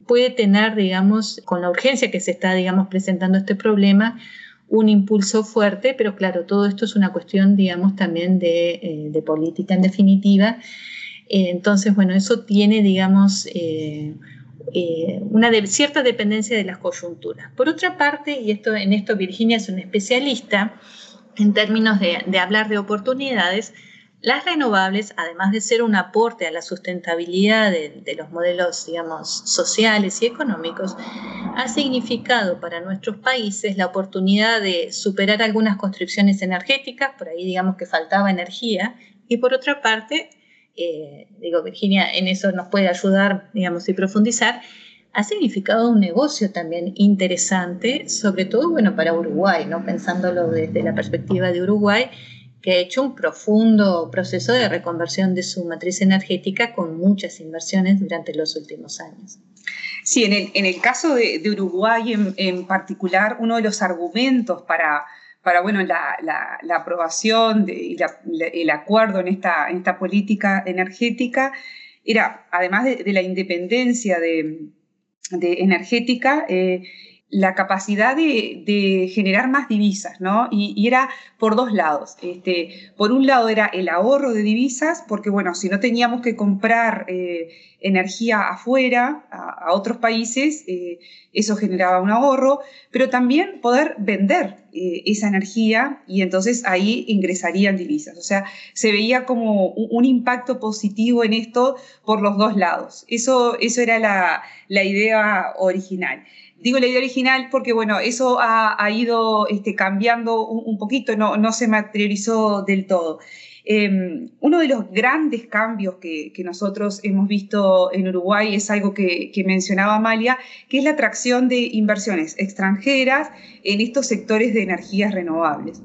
puede tener, digamos, con la urgencia que se está, digamos, presentando este problema, un impulso fuerte, pero claro, todo esto es una cuestión, digamos, también de, eh, política en definitiva. Eh, entonces, bueno, eso tiene, digamos, eh, una cierta dependencia de las coyunturas. Por otra parte, y esto, en esto Virginia es una especialista en términos de hablar de oportunidades, las renovables, además de ser un aporte a la sustentabilidad de, los modelos, digamos, sociales y económicos, ha significado para nuestros países la oportunidad de superar algunas constricciones energéticas, por ahí digamos que faltaba energía, y por otra parte, eh, digo, Virginia en eso nos puede ayudar, digamos, y profundizar, ha significado un negocio también interesante, sobre todo, bueno, para Uruguay, ¿no? Pensándolo desde la perspectiva de Uruguay, que ha hecho un profundo proceso de reconversión de su matriz energética con muchas inversiones durante los últimos años. Sí, en el, caso de, Uruguay en, particular, uno de los argumentos para, para bueno, la, aprobación y el acuerdo en esta, esta política energética era, además de, la independencia de, energética, eh, la capacidad de, generar más divisas, ¿no? Y, era por dos lados. Este, por un lado era el ahorro de divisas, porque bueno, si no teníamos que comprar eh, energía afuera, a, otros países, eh, eso generaba un ahorro, pero también poder vender eh, esa energía y entonces ahí ingresarían divisas. O sea, se veía como un, impacto positivo en esto por los dos lados. Eso, eso era la, la idea original. Digo la idea original porque, bueno, eso ha, ido este, cambiando un, poquito, no, no, se materializó del todo. Em, uno de los grandes cambios que, nosotros hemos visto en Uruguay es algo que, mencionaba Amalia, que es la atracción de inversiones extranjeras en estos sectores de energías renovables.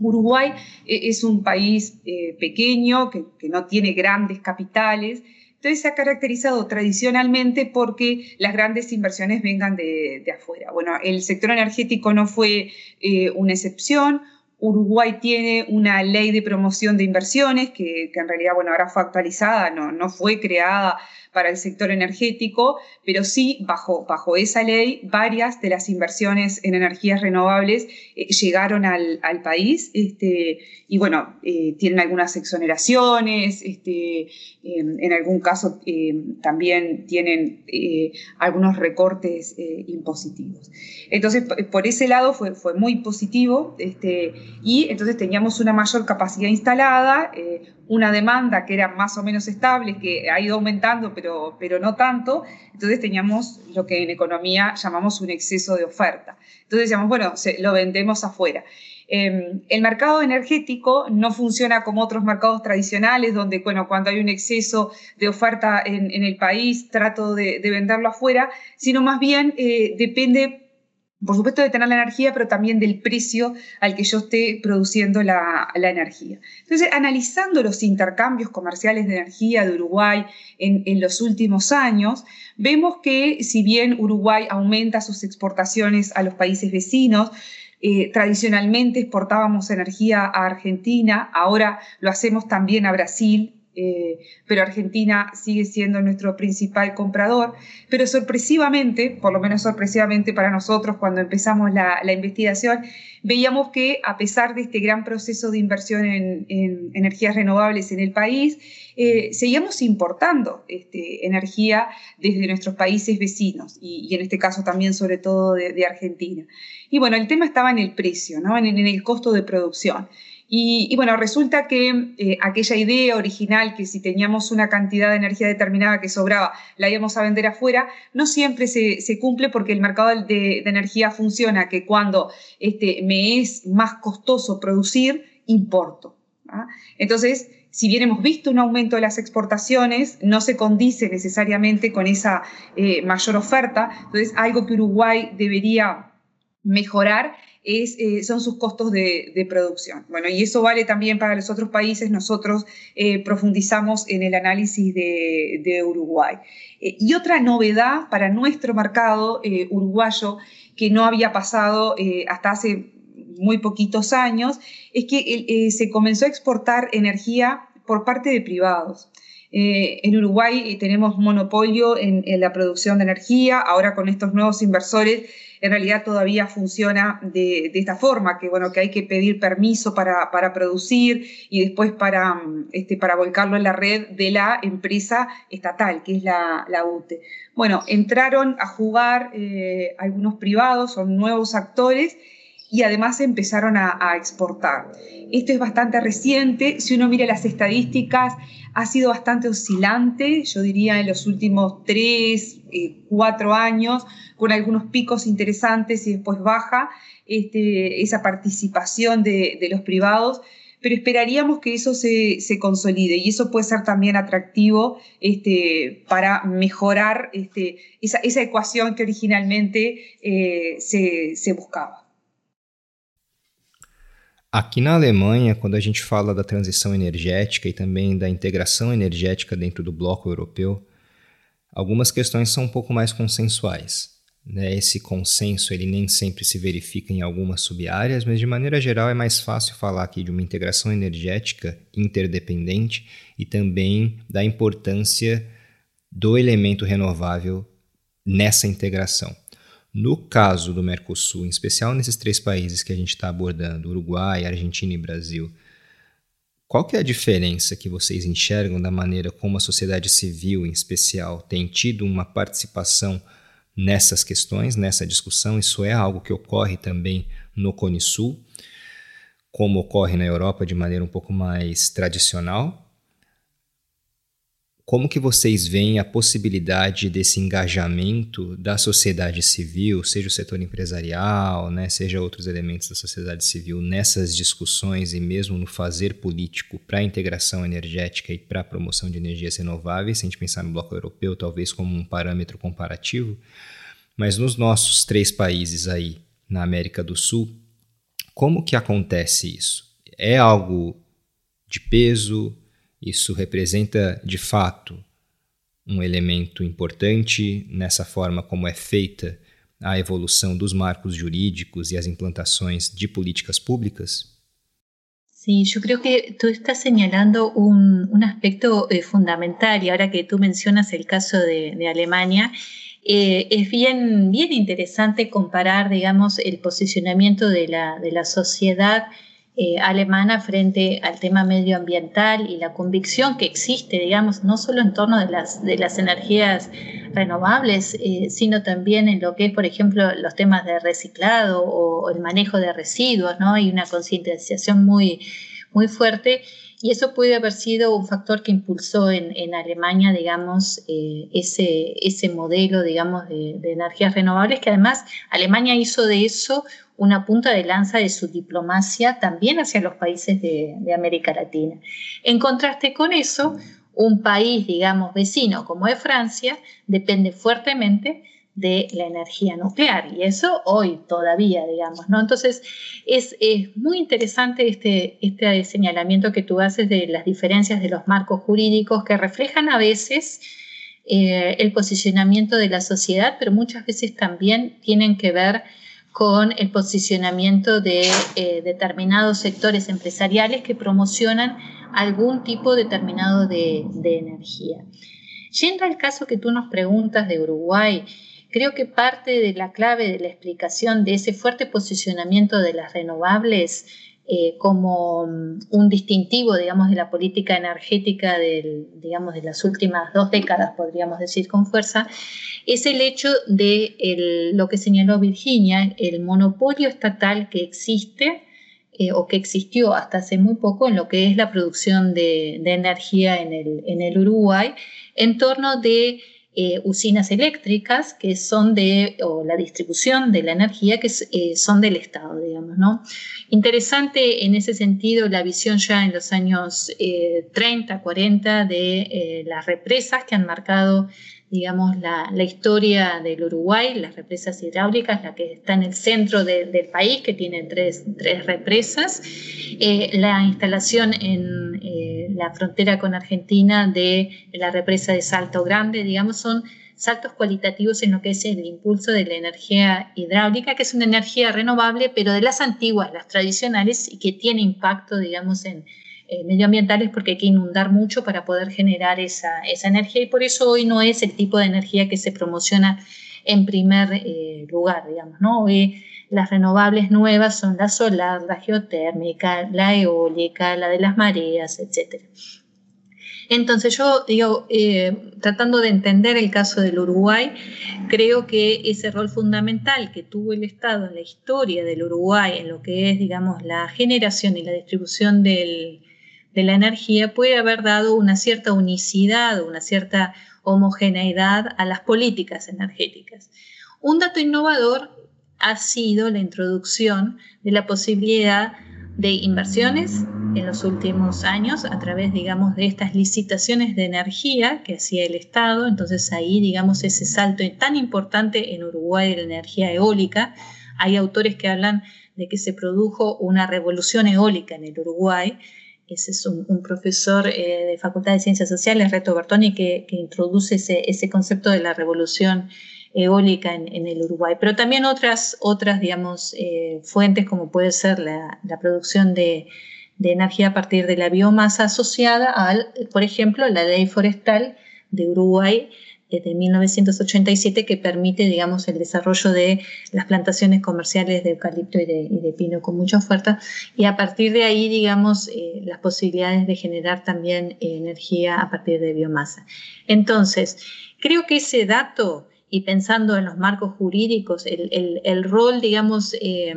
Uruguay eh, es un país eh, pequeño que, que no tiene grandes capitales, entonces se ha caracterizado tradicionalmente porque las grandes inversiones vengan de, afuera. Bueno, el sector energético no fue eh, una excepción. Uruguay tiene una ley de promoción de inversiones que, en realidad, bueno, ahora fue actualizada, no, no fue creada para el sector energético, pero sí, bajo, bajo esa ley, varias de las inversiones en energías renovables eh, llegaron al, país este, y bueno, eh, tienen algunas exoneraciones, este, en algún caso eh, también tienen algunos recortes impositivos. Entonces, por ese lado fue, fue muy positivo este, y entonces teníamos una mayor capacidad instalada, una demanda que era más o menos estable, que ha ido aumentando, pero, pero no tanto, entonces teníamos lo que en economía llamamos un exceso de oferta. Entonces decíamos, bueno, lo vendemos afuera. Em, el mercado energético no funciona como otros mercados tradicionales, donde, bueno, cuando hay un exceso de oferta en, el país, trato de, venderlo afuera, sino más bien eh, depende por supuesto de tener la energía, pero también del precio al que yo esté produciendo la, energía. Entonces, analizando los intercambios comerciales de energía de Uruguay en, los últimos años, vemos que si bien Uruguay aumenta sus exportaciones a los países vecinos, eh, tradicionalmente exportábamos energía a Argentina, ahora lo hacemos también a Brasil, eh, pero Argentina sigue siendo nuestro principal comprador. Pero sorpresivamente, por lo menos sorpresivamente para nosotros cuando empezamos la, investigación, veíamos que a pesar de este gran proceso de inversión en, energías renovables en el país, eh, seguíamos importando este, energía desde nuestros países vecinos y, en este caso también sobre todo de, Argentina. Y bueno, el tema estaba en el precio, ¿no? en el costo de producción. Y, bueno, resulta que eh, aquella idea original que si teníamos una cantidad de energía determinada que sobraba, la íbamos a vender afuera, no siempre se, cumple porque el mercado de, energía funciona que cuando este, me es más costoso producir, importo. ¿ah? Entonces, si bien hemos visto un aumento de las exportaciones, no se condice necesariamente con esa eh, mayor oferta. Entonces, algo que Uruguay debería mejorar eh, son sus costos de, producción. Bueno, y eso vale también para los otros países. Nosotros eh, profundizamos en el análisis de, Uruguay. Eh, y otra novedad para nuestro mercado uruguayo que no había pasado hasta hace muy poquitos años es que se comenzó a exportar energía por parte de privados. En Uruguay tenemos monopolio en, la producción de energía, ahora con estos nuevos inversores en realidad todavía funciona de, esta forma, que bueno, que hay que pedir permiso para, producir y después para, este, para volcarlo en la red de la empresa estatal, que es la, UTE. Bueno, entraron a jugar eh, algunos privados, son nuevos actores y además empezaron a, exportar. Esto es bastante reciente, si uno mira las estadísticas, ha sido bastante oscilante, yo diría en los últimos tres, eh, cuatro años, con algunos picos interesantes y después baja este, esa participación de, los privados, pero esperaríamos que eso se, consolide y eso puede ser también atractivo este, para mejorar este, esa, ecuación que originalmente eh, se buscaba. Aqui na Alemanha, quando a gente fala da transição energética e também da integração energética dentro do bloco europeu, algumas questões são um pouco mais consensuais. Né? Esse consenso ele nem sempre se verifica em algumas subáreas, mas de maneira geral é mais fácil falar aqui de uma integração energética interdependente e também da importância do elemento renovável nessa integração. No caso do Mercosul, em especial nesses três países que a gente está abordando, Uruguai, Argentina e Brasil, qual que é a diferença que vocês enxergam da maneira como a sociedade civil, em especial, tem tido uma participação nessas questões, nessa discussão? Isso é algo que ocorre também no Cone Sul, como ocorre na Europa de maneira um pouco mais tradicional? Como que vocês veem a possibilidade desse engajamento da sociedade civil, seja o setor empresarial, né, seja outros elementos da sociedade civil, nessas discussões e mesmo no fazer político para a integração energética e para a promoção de energias renováveis, se a gente pensar no bloco europeu, talvez como um parâmetro comparativo, mas nos nossos três países aí na América do Sul, como que acontece isso? É algo de peso? Isso representa, de fato, um elemento importante nessa forma como é feita a evolução dos marcos jurídicos e las implantaciones de políticas públicas? Sí, yo creo que tú estás señalando un, aspecto eh, fundamental y ahora que tú mencionas el caso de, Alemania, eh, es bien, bien interesante comparar, digamos, el posicionamiento de la, de la sociedad eh, alemana frente al tema medioambiental y la convicción que existe, digamos, no solo en torno de las, de las energías renovables, eh, sino también en lo que es, por ejemplo, los temas de reciclado o, el manejo de residuos, ¿no? Hay una concientización muy, muy fuerte y eso puede haber sido un factor que impulsó en, en Alemania, digamos, eh, ese, ese modelo, digamos, de, de, energías renovables, que además Alemania hizo de eso una punta de lanza de su diplomacia también hacia los países de, América Latina. En contraste con eso, un país, digamos, vecino como es Francia, depende fuertemente de la energía nuclear y eso hoy todavía, digamos, ¿no? Entonces es, muy interesante este, este señalamiento que tú haces de las diferencias de los marcos jurídicos que reflejan a veces eh, el posicionamiento de la sociedad, pero muchas veces también tienen que ver con el posicionamiento de eh, determinados sectores empresariales que promocionan algún tipo determinado de, de energía. Yendo al caso que tú nos preguntas de Uruguay, creo que parte de la clave de la explicación de ese fuerte posicionamiento de las renovables eh, como mm, un distintivo, digamos, de la política energética del, digamos, de las últimas dos décadas, podríamos decir con fuerza, es el hecho de lo que señaló Virginia, el monopolio estatal que existe eh, o que existió hasta hace muy poco en lo que es la producción de, energía en el, en el Uruguay, en torno de eh, usinas eléctricas que son de, o la distribución de la energía que eh, son del Estado, digamos, ¿no? Interesante en ese sentido la visión ya en los años 30, eh, 40 de las represas que han marcado digamos, la, historia del Uruguay, las represas hidráulicas, la que está en el centro del país, que tiene tres, represas, la instalación en la frontera con Argentina de la represa de Salto Grande, digamos, son saltos cualitativos en lo que es el impulso de la energía hidráulica, que es una energía renovable, pero de las antiguas, las tradicionales, y que tiene impacto, digamos, en eh, medioambientales porque hay que inundar mucho para poder generar esa, esa, energía y por eso hoy no es el tipo de energía que se promociona en primer eh, lugar, digamos, ¿no? Hoy las renovables nuevas son la solar, la geotérmica, la eólica, la de las mareas, etc. Entonces yo digo, eh, tratando de entender el caso del Uruguay, creo que ese rol fundamental que tuvo el Estado en la historia del Uruguay, en lo que es, digamos, la generación y la distribución de la energía, puede haber dado una cierta unicidad, una cierta homogeneidad a las políticas energéticas. Un dato innovador ha sido la introducción de la posibilidad de inversiones en los últimos años a través, digamos, de estas licitaciones de energía que hacía el Estado. Entonces ahí, digamos, ese salto tan importante en Uruguay de la energía eólica. Hay autores que hablan de que se produjo una revolución eólica en el Uruguay. Ese es un, profesor eh, de Facultad de Ciencias Sociales, Reto Bertoni, que, introduce ese, concepto de la revolución eólica en, el Uruguay. Pero también otras, otras digamos, eh, fuentes, como puede ser la, producción de, de, energía a partir de la biomasa asociada al, por ejemplo, la ley forestal de Uruguay, de 1987 que permite, digamos, el desarrollo de las plantaciones comerciales de eucalipto y de, pino con mucha oferta y a partir de ahí, digamos, eh, las posibilidades de generar también energía a partir de biomasa. Entonces, creo que ese dato y pensando en los marcos jurídicos, el, rol, digamos, eh,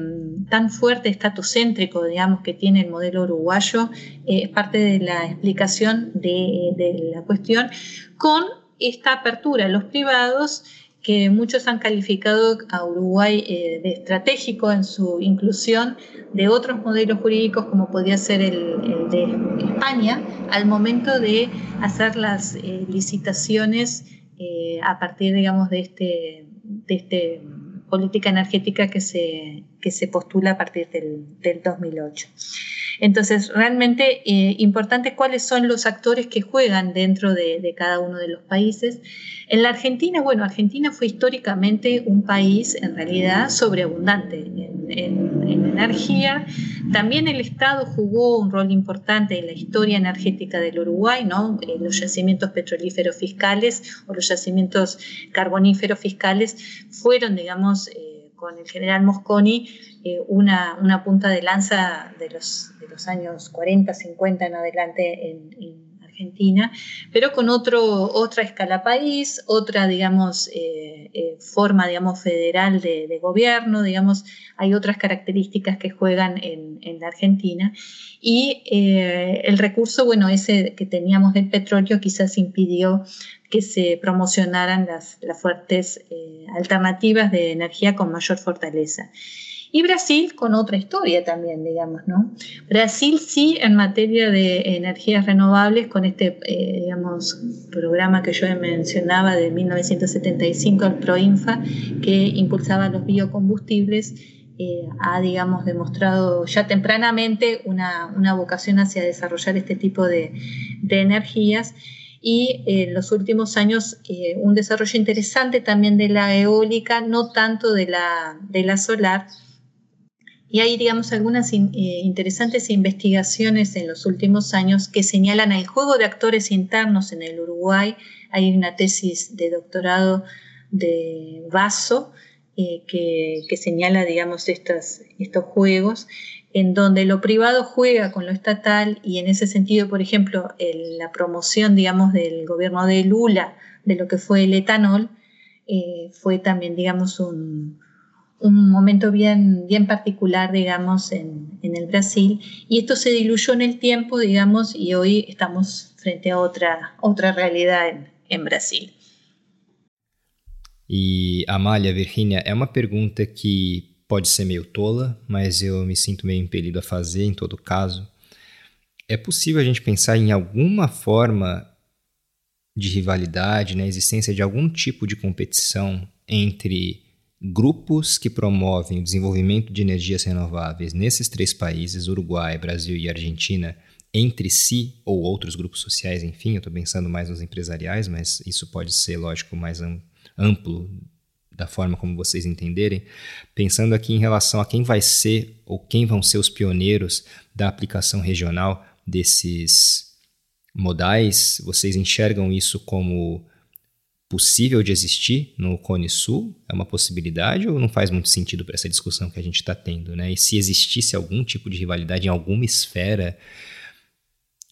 tan fuerte, estatocéntrico, digamos, que tiene el modelo uruguayo, eh, es parte de la explicación de, de la cuestión, con esta apertura a los privados que muchos han calificado a Uruguay eh, de estratégico en su inclusión de otros modelos jurídicos como podía ser el, de España al momento de hacer las eh, licitaciones eh, a partir, digamos, de este, de este política energética que se, que se postula a partir del, del 2008. Entonces, realmente eh, importante cuáles son los actores que juegan dentro de, cada uno de los países. En la Argentina, bueno, Argentina fue históricamente un país en realidad sobreabundante en, energía. También el Estado jugó un rol importante en la historia energética del Uruguay, ¿no? Eh, los yacimientos petrolíferos fiscales o los yacimientos carboníferos fiscales fueron, digamos, eh, con el general Mosconi, eh, una, una, punta de lanza de los, de los, años 40, 50 en adelante en, Argentina, pero con otro, otra escala país, otra, digamos, eh, eh, forma, digamos, federal de, gobierno, digamos, hay otras características que juegan en, en la Argentina. Y el recurso, bueno, ese que teníamos del petróleo quizás impidió que se promocionaran las, las fuertes alternativas de energía con mayor fortaleza. Y Brasil con otra historia también, digamos, ¿no? Brasil sí en materia de energías renovables, con este, eh, digamos, programa que yo mencionaba de 1975, el PROINFA, que impulsaba los biocombustibles, eh, ha, digamos, demostrado ya tempranamente una, una, vocación hacia desarrollar este tipo de, de energías y en los últimos años eh, un desarrollo interesante también de la eólica, no tanto de la, de la solar, y hay, digamos, algunas eh, interesantes investigaciones en los últimos años que señalan el juego de actores internos en el Uruguay. Hay una tesis de doctorado de Vaso eh, que, señala, digamos, estos, estos juegos en donde lo privado juega con lo estatal y en ese sentido, por ejemplo, la promoción, digamos, del gobierno de Lula de lo que fue el etanol, eh, fue también, digamos, un, un momento bien, bien particular, digamos, en, en, el Brasil. Y esto se diluyó en el tiempo, digamos, y hoy estamos frente a otra, otra realidad en, en Brasil. E Amália, Virginia, é uma pergunta que pode ser meio tola, mas eu me sinto meio impelido a fazer em todo caso. É possível a gente pensar em alguma forma de rivalidade, na né, existência de algum tipo de competição entre grupos que promovem o desenvolvimento de energias renováveis nesses três países, Uruguai, Brasil e Argentina, entre si ou outros grupos sociais, enfim, eu estou pensando mais nos empresariais, mas isso pode ser, lógico, mais amplo da forma como vocês entenderem, pensando aqui em relação a quem vai ser ou quem vão ser os pioneiros da aplicação regional desses modais, vocês enxergam isso como possível de existir no Cone Sul? É uma possibilidade ou não faz muito sentido para essa discussão que a gente está tendo? Né? E se existisse algum tipo de rivalidade em alguma esfera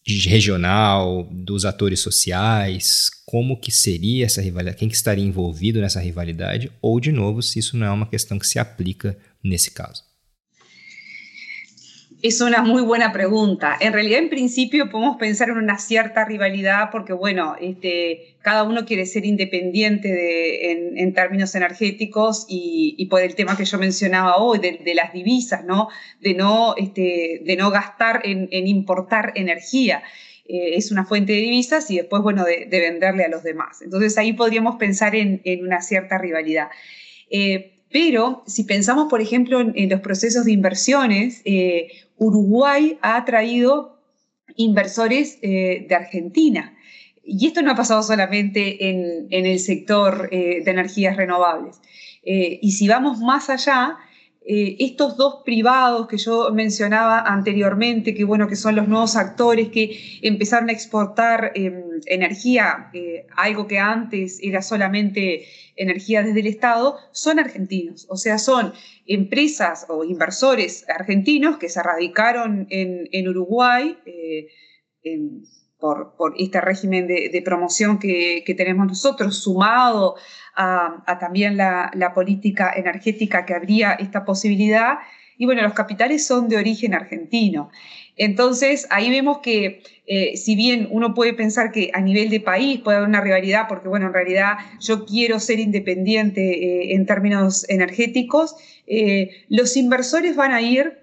regional, dos atores sociais, como que seria essa rivalidade? Quem que estaria envolvido nessa rivalidade? Ou, de novo, se isso não é uma questão que se aplica nesse caso? Es una muy buena pregunta. En realidad, en principio, podemos pensar en una cierta rivalidad porque, bueno, este, cada uno quiere ser independiente en, términos energéticos y, por el tema que yo mencionaba hoy, de, las divisas, ¿no? De no, este, de no gastar en, importar energía. Eh, es una fuente de divisas y después, bueno, de, venderle a los demás. Entonces, ahí podríamos pensar en, una cierta rivalidad. Eh, Pero si pensamos, por ejemplo, en, los procesos de inversiones, eh, Uruguay ha atraído inversores de Argentina. Y esto no ha pasado solamente en, el sector de energías renovables. y si vamos más allá, eh, estos dos privados que yo mencionaba anteriormente, que bueno, que son los nuevos actores que empezaron a exportar em, energía, eh, algo que antes era solamente energía desde el Estado, son argentinos, o sea, son empresas o inversores argentinos que se radicaron en, Uruguay. Eh, por, este régimen de, promoción que, tenemos nosotros, sumado a, también la, política energética que habría esta posibilidad. Y bueno, los capitales son de origen argentino. Entonces, ahí vemos que eh, si bien uno puede pensar que a nivel de país puede haber una rivalidad, porque bueno, en realidad yo quiero ser independiente eh, en términos energéticos, eh, los inversores van a ir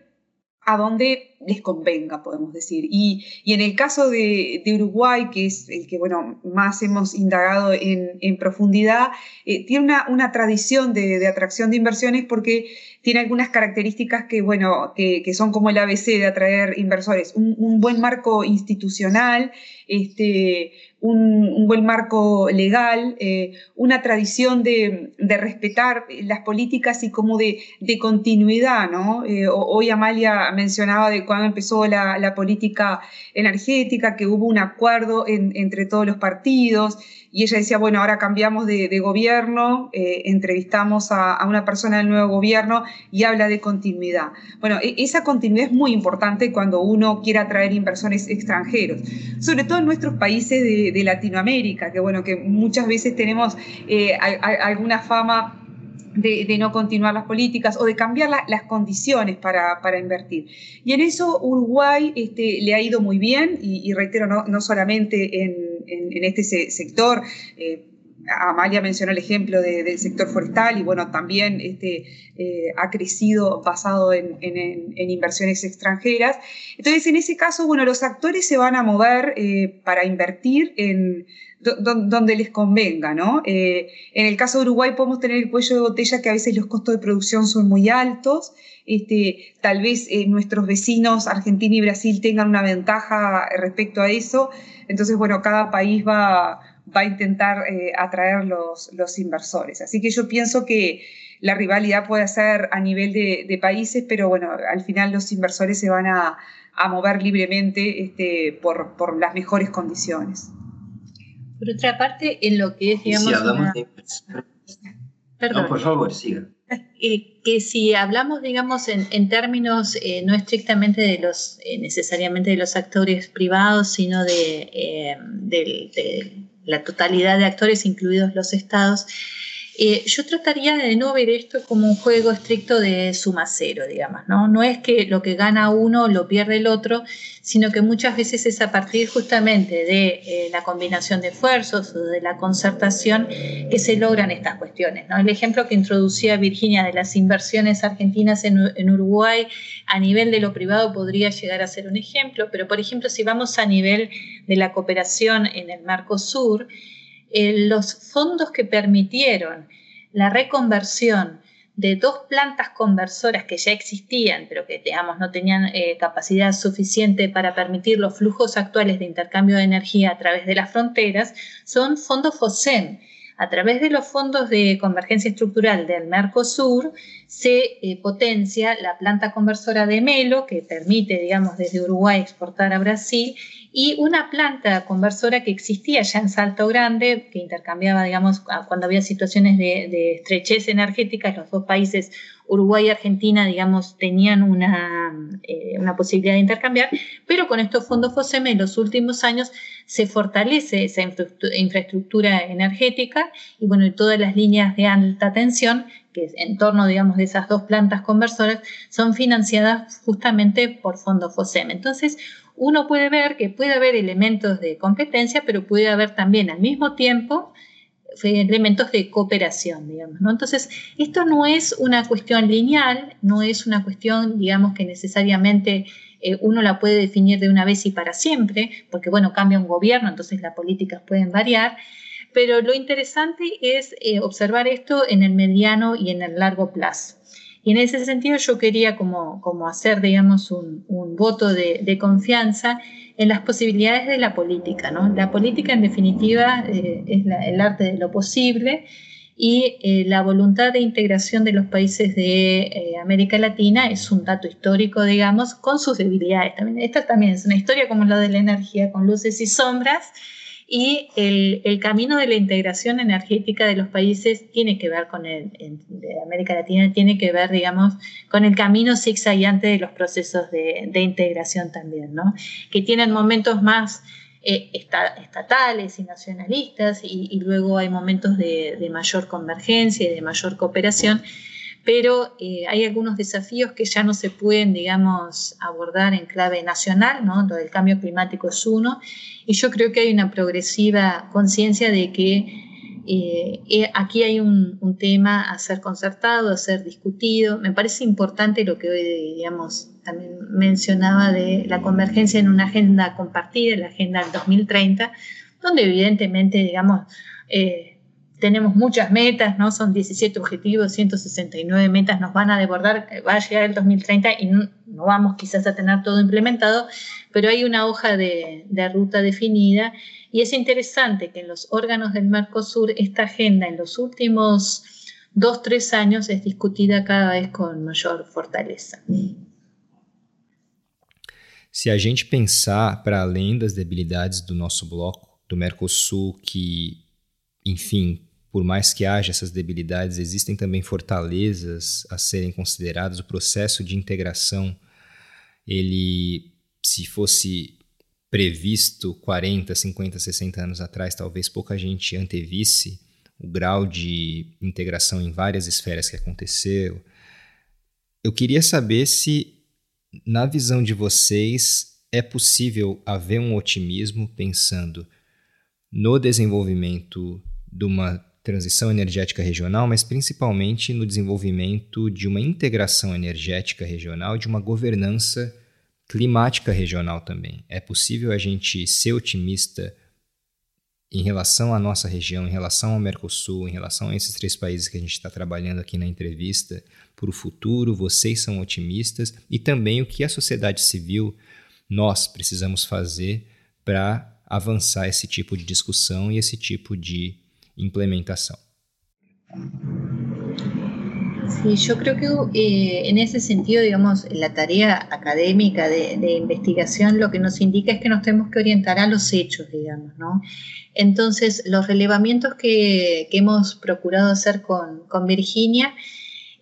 a donde les convenga, podemos decir. Y, en el caso de, Uruguay, que es el que bueno, más hemos indagado en, profundidad, eh, tiene una, una tradición de, atracción de inversiones porque tiene algunas características que, bueno, que, son como el ABC de atraer inversores. Un, un buen marco institucional, este, un, buen marco legal, eh, una tradición de, respetar las políticas y como de, continuidad, ¿no? Eh, hoy Amalia mencionaba de cuando empezó la, política energética, que hubo un acuerdo entre todos los partidos, y ella decía, bueno, ahora cambiamos de, gobierno, eh, entrevistamos a, una persona del nuevo gobierno y habla de continuidad. Bueno, e, esa continuidad es muy importante cuando uno quiere atraer inversores extranjeros, sobre todo en nuestros países de, Latinoamérica, que bueno, que muchas veces tenemos eh, alguna fama de, no continuar las políticas o de cambiar las condiciones para, invertir. Y en eso Uruguay este, le ha ido muy bien y, reitero, no, solamente en, este sector. Eh, Amalia mencionó el ejemplo del sector forestal y bueno, también este, eh, ha crecido basado en, inversiones extranjeras. Entonces, en ese caso, bueno, los actores se van a mover eh, para invertir en donde les convenga, ¿no? Eh, en el caso de Uruguay podemos tener el cuello de botella que a veces los costos de producción son muy altos, este, tal vez eh, nuestros vecinos Argentina y Brasil tengan una ventaja respecto a eso, entonces, bueno, cada país va, va a intentar eh, atraer los, los inversores. Así que yo pienso que la rivalidad puede ser a nivel de, países, pero bueno, al final los inversores se van a, mover libremente este, por, por las mejores condiciones. Por otra parte, en lo que es, digamos... Si hablamos de Perdón. No, por favor, siga. Eh, que si hablamos, digamos, en, términos eh, no estrictamente de los, eh, necesariamente de los actores privados, sino de, de, la totalidad de actores, incluidos los estados, eh, yo trataría de no ver esto como un juego estricto de suma cero, digamos, ¿no? No es que lo que gana uno lo pierde el otro, sino que muchas veces es a partir justamente de eh, la combinación de esfuerzos o de la concertación que se logran estas cuestiones, ¿no? El ejemplo que introducía Virginia de las inversiones argentinas en, en Uruguay a nivel de lo privado podría llegar a ser un ejemplo, pero por ejemplo si vamos a nivel de la cooperación en el Sur, eh, los fondos que permitieron la reconversión de dos plantas conversoras que ya existían, pero que digamos, no tenían eh, capacidad suficiente para permitir los flujos actuales de intercambio de energía a través de las fronteras, son fondos FOSEM. A través de los fondos de convergencia estructural del Mercosur se eh, potencia la planta conversora de Melo, que permite, digamos, desde Uruguay exportar a Brasil, y una planta conversora que existía ya en Salto Grande, que intercambiaba, digamos, cuando había situaciones de, estrechez energética, los dos países, Uruguay y Argentina, digamos, tenían una, eh, una posibilidad de intercambiar, pero con estos fondos FOSEME en los últimos años se fortalece esa infraestructura energética y, bueno, y todas las líneas de alta tensión que en torno, digamos, de esas dos plantas conversoras, son financiadas justamente por fondos FOSEM. Entonces, uno puede ver que puede haber elementos de competencia, pero puede haber también al mismo tiempo elementos de cooperación, digamos. Entonces, esto no es una cuestión lineal, no es una cuestión, digamos, que necesariamente eh, uno la puede definir de una vez y para siempre, porque, bueno, cambia un gobierno, entonces las políticas pueden variar, pero lo interesante es eh, observar esto en el mediano y en el largo plazo. Y en ese sentido yo quería como, como hacer, digamos, un, voto de, confianza en las posibilidades de la política. ¿no? La política, en definitiva, eh, es el arte de lo posible y eh, la voluntad de integración de los países de eh, América Latina es un dato histórico, digamos, con sus debilidades también. Esta también es una historia como la de la energía, con luces y sombras, y el, camino de la integración energética de los países tiene que ver con el, de América Latina, tiene que ver, digamos, con el camino zigzagueante de los procesos de, integración también, ¿no? Que tienen momentos más eh, estatales y nacionalistas y, luego hay momentos de, mayor convergencia y de mayor cooperación, pero eh, hay algunos desafíos que ya no se pueden, digamos, abordar en clave nacional, ¿no? Lo del cambio climático es uno, y yo creo que hay una progresiva conciencia de que eh, eh, aquí hay un, tema a ser concertado, a ser discutido. Me parece importante lo que hoy, digamos, también mencionaba de la convergencia en una agenda compartida, la agenda del 2030, donde evidentemente, digamos, tenemos muchas metas, ¿no? Son 17 objetivos, 169 metas nos van a desbordar, va a llegar el 2030 y no, vamos quizás a tener todo implementado, pero hay una hoja de, de ruta definida y es interesante que en los órganos del Mercosur esta agenda en los últimos dos, tres años es discutida cada vez con mayor fortaleza. Se a gente pensar para além das debilidades do nosso bloco, do Mercosul, que, enfim, por mais que haja essas debilidades, existem também fortalezas a serem consideradas. O processo de integração, ele, se fosse previsto 40, 50, 60 anos atrás, talvez pouca gente antevisse o grau de integração em várias esferas que aconteceu. Eu queria saber se, na visão de vocês, é possível haver um otimismo pensando no desenvolvimento de uma transição energética regional, mas principalmente no desenvolvimento de uma integração energética regional, de uma governança climática regional também. É possível a gente ser otimista em relação à nossa região, em relação ao Mercosul, em relação a esses três países que a gente está trabalhando aqui na entrevista, para o futuro, vocês são otimistas e também o que a sociedade civil, nós precisamos fazer para avançar esse tipo de discussão e esse tipo de implementação. Sí, yo creo que eh, en ese sentido, digamos, la tarea académica de, investigación lo que nos indica es que nos tenemos que orientar a los hechos, digamos, ¿no? Entonces, los relevamientos que, hemos procurado hacer con, Virginia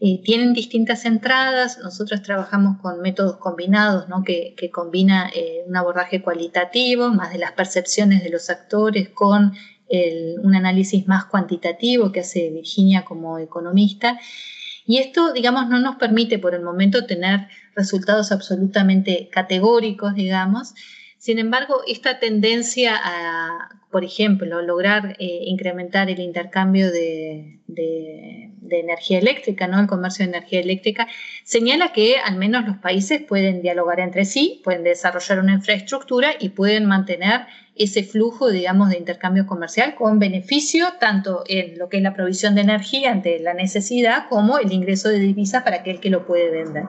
eh, tienen distintas entradas. Nosotros trabajamos con métodos combinados, ¿no? Que, que combina eh, un abordaje cualitativo, más de las percepciones de los actores, con un análisis más cuantitativo que hace Virginia como economista. Y esto, digamos, no nos permite por el momento tener resultados absolutamente categóricos, digamos. Sin embargo, esta tendencia a, por ejemplo, lograr eh, incrementar el intercambio de, energía eléctrica, ¿no? el comercio de energía eléctrica, señala que al menos los países pueden dialogar entre sí, pueden desarrollar una infraestructura y pueden mantener ese flujo, digamos, de intercambio comercial con beneficio tanto en lo que es la provisión de energía ante la necesidad como el ingreso de divisas para aquel que lo puede vender.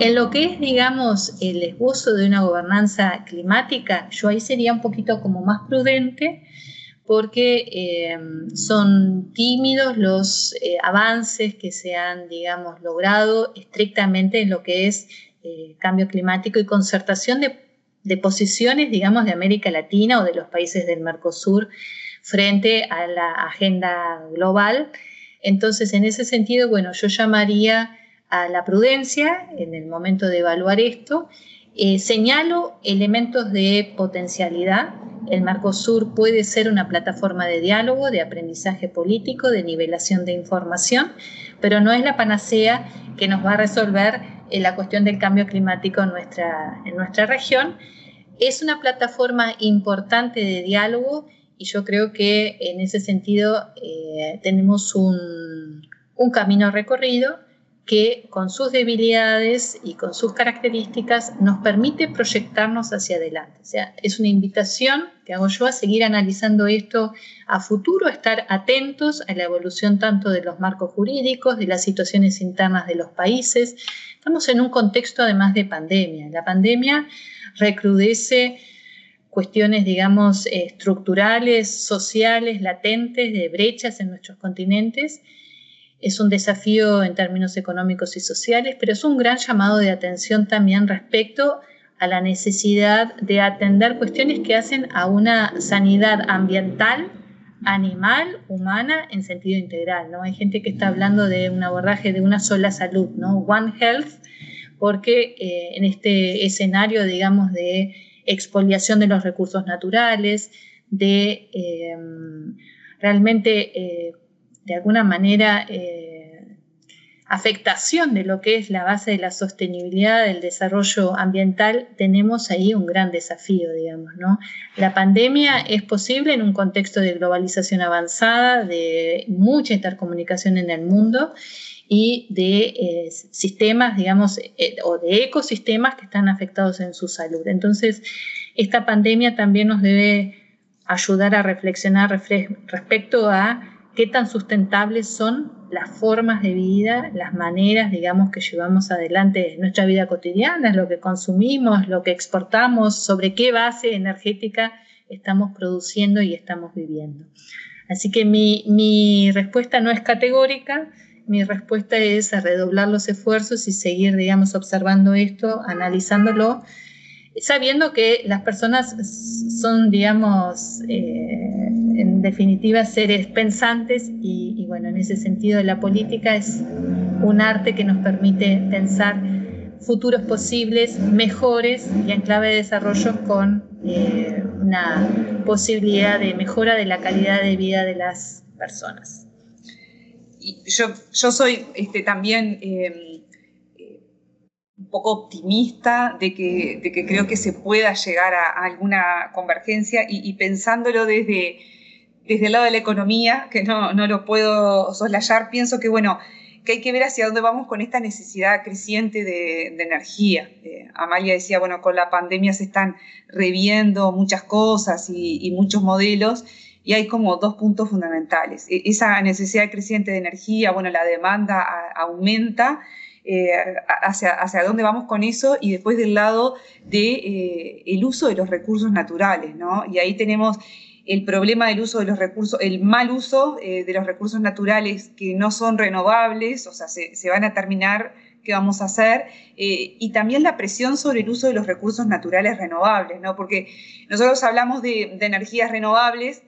En lo que es, digamos, el esbozo de una gobernanza climática, yo ahí sería un poquito como más prudente porque eh, son tímidos los eh, avances que se han, digamos, logrado estrictamente en lo que es eh, cambio climático y concertación de de posiciones, digamos, de América Latina o de los países del Mercosur frente a la agenda global. Entonces, en ese sentido, bueno, yo llamaría a la prudencia en el momento de evaluar esto. Eh, señalo elementos de potencialidad. El Mercosur puede ser una plataforma de diálogo, de aprendizaje político, de nivelación de información, pero no es la panacea que nos va a resolver la cuestión del cambio climático en nuestra, en nuestra región. Es una plataforma importante de diálogo y yo creo que en ese sentido eh, tenemos un, un, camino recorrido, que con sus debilidades y con sus características nos permite proyectarnos hacia adelante. O sea, es una invitación que hago yo a seguir analizando esto a futuro, estar atentos a la evolución tanto de los marcos jurídicos, de las situaciones internas de los países. Estamos en un contexto además de pandemia. La pandemia recrudece cuestiones, digamos, estructurales, sociales, latentes, de brechas en nuestros continentes es un desafío en términos económicos y sociales, pero es un gran llamado de atención también respecto a la necesidad de atender cuestiones que hacen a una sanidad ambiental, animal, humana en sentido integral. ¿no? Hay gente que está hablando de un abordaje de una sola salud, ¿no? One Health, porque eh, en este escenario, digamos, de expoliación de los recursos naturales, de eh, realmente eh, de alguna manera eh, afectación de lo que es la base de la sostenibilidad del desarrollo ambiental, tenemos ahí un gran desafío, digamos, ¿no? La pandemia es posible en un contexto de globalización avanzada, de mucha intercomunicación en el mundo y de eh, sistemas, digamos, eh, o de ecosistemas que están afectados en su salud. Entonces, esta pandemia también nos debe ayudar a reflexionar respecto a qué tan sustentables son las formas de vida, las maneras, digamos, que llevamos adelante en nuestra vida cotidiana, lo que consumimos, lo que exportamos, sobre qué base energética estamos produciendo y estamos viviendo. Así que mi, mi respuesta no es categórica, mi respuesta es a redoblar los esfuerzos y seguir, digamos, observando esto, analizándolo, sabiendo que las personas son, digamos, eh, en definitiva seres pensantes y, bueno, en ese sentido la política es un arte que nos permite pensar futuros posibles, mejores y en clave de desarrollo con eh, una posibilidad de mejora de la calidad de vida de las personas. yo, yo soy este, también eh, poco optimista de que, de que, creo que se pueda llegar a, alguna convergencia y, y pensándolo desde desde el lado de la economía, que no, no lo puedo soslayar, pienso que, bueno, que hay que ver hacia dónde vamos con esta necesidad creciente de, energía. Eh, Amalia decía, bueno, con la pandemia se están reviendo muchas cosas y, muchos modelos, y hay como dos puntos fundamentales. E, esa necesidad creciente de energía, bueno, la demanda aumenta, eh, hacia, hacia dónde vamos con eso, y después del lado de, eh, el uso de los recursos naturales, ¿no? Y ahí tenemos el problema del uso de los recursos, el mal uso eh, de los recursos naturales que no son renovables, o sea, se, van a terminar, ¿qué vamos a hacer? Y también la presión sobre el uso de los recursos naturales renovables, ¿no? Porque nosotros hablamos de energías renovables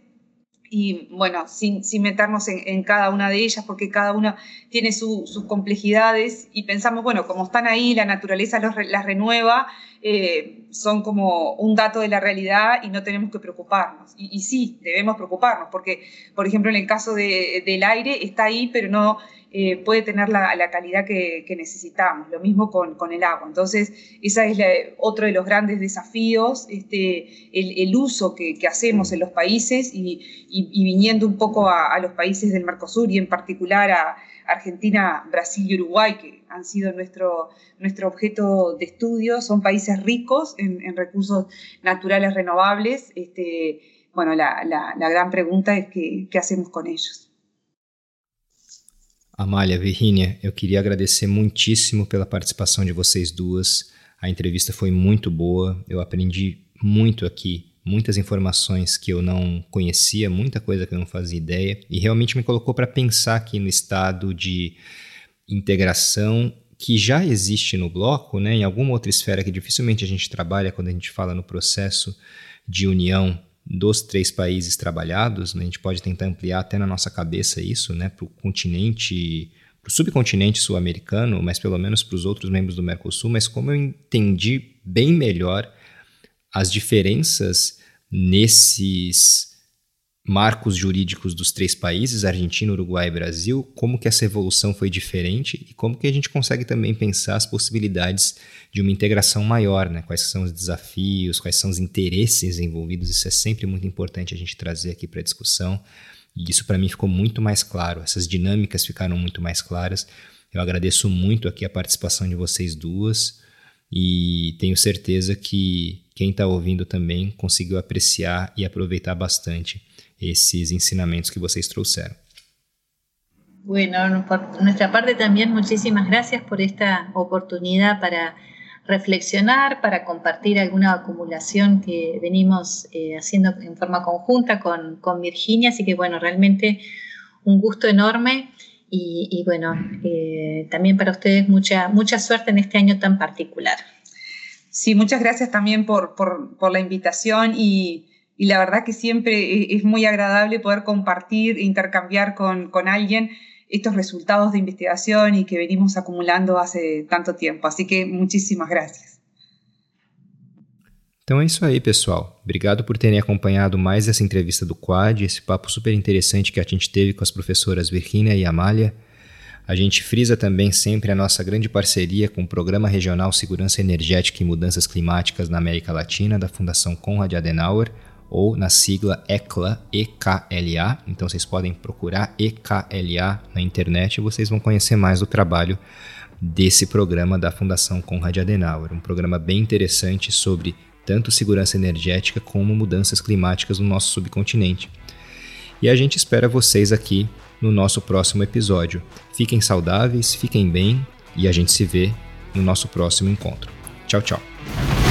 y bueno, sin, meternos en, cada una de ellas, porque cada una tiene sus complejidades y pensamos, bueno, como están ahí, la naturaleza las renueva, eh, son como un dato de la realidad y no tenemos que preocuparnos. Y, sí, debemos preocuparnos, porque, por ejemplo, en el caso del aire está ahí, pero no eh, puede tener la, calidad que, necesitamos. Lo mismo con, el agua. Entonces, ese es otro de los grandes desafíos, este, el, uso que, hacemos en los países y, viniendo un poco a, los países del Mercosur y en particular a Argentina, Brasil y Uruguay, que han sido nuestro, nuestro objeto de estudio. Son países ricos en, recursos naturales renovables. Este, bueno, la, gran pregunta es qué hacemos con ellos. Amália, Virginia, eu queria agradecer muitíssimo pela participação de vocês duas. A entrevista foi muito boa, eu aprendi muito aqui, muitas informações que eu não conhecia, muita coisa que eu não fazia ideia, e realmente me colocou para pensar aqui no estado de integração que já existe no bloco, né, em alguma outra esfera que dificilmente a gente trabalha quando a gente fala no processo de união dos três países trabalhados, né? a gente pode tentar ampliar até na nossa cabeça isso, né, para o continente, para o subcontinente sul-americano, mas pelo menos para os outros membros do Mercosul, mas como eu entendi bem melhor as diferenças nesses marcos jurídicos dos três países, Argentina, Uruguai e Brasil, como que essa evolução foi diferente e como que a gente consegue também pensar as possibilidades de uma integração maior, né? Quais são os desafios, quais são os interesses envolvidos, isso é sempre muito importante a gente trazer aqui para a discussão. E isso para mim ficou muito mais claro, essas dinâmicas ficaram muito mais claras. Eu agradeço muito aqui a participação de vocês duas e tenho certeza que quem está ouvindo também conseguiu apreciar e aproveitar bastante esses ensinamentos que vocês trouxeram. Bueno, por nuestra parte también muchísimas gracias por esta oportunidad para reflexionar, para compartir alguna acumulación que venimos eh, haciendo en forma conjunta con, con, Virginia. Así que bueno, realmente un gusto enorme y, y bueno, eh, también para ustedes mucha, mucha suerte en este año tan particular. Sí, muchas gracias también por, por, por la invitación y, y, la verdad que siempre es muy agradable poder compartir, intercambiar con, con alguien estos resultados de investigação e que venimos acumulando há tanto tempo. Assim que muitíssimas graças. Então é isso aí, pessoal. Obrigado por terem acompanhado mais essa entrevista do Quad, esse papo super interessante que a gente teve com as professoras Virginia e Amália. A gente frisa também sempre a nossa grande parceria com o Programa Regional Segurança Energética e Mudanças Climáticas na América Latina, da Fundação Konrad Adenauer, ou na sigla ECLA, EKLA. Então vocês podem procurar EKLA na internet e vocês vão conhecer mais do trabalho desse programa da Fundação Konrad Adenauer. Um programa bem interessante sobre tanto segurança energética como mudanças climáticas no nosso subcontinente. E a gente espera vocês aqui no nosso próximo episódio. Fiquem saudáveis, fiquem bem e a gente se vê no nosso próximo encontro. Tchau, tchau.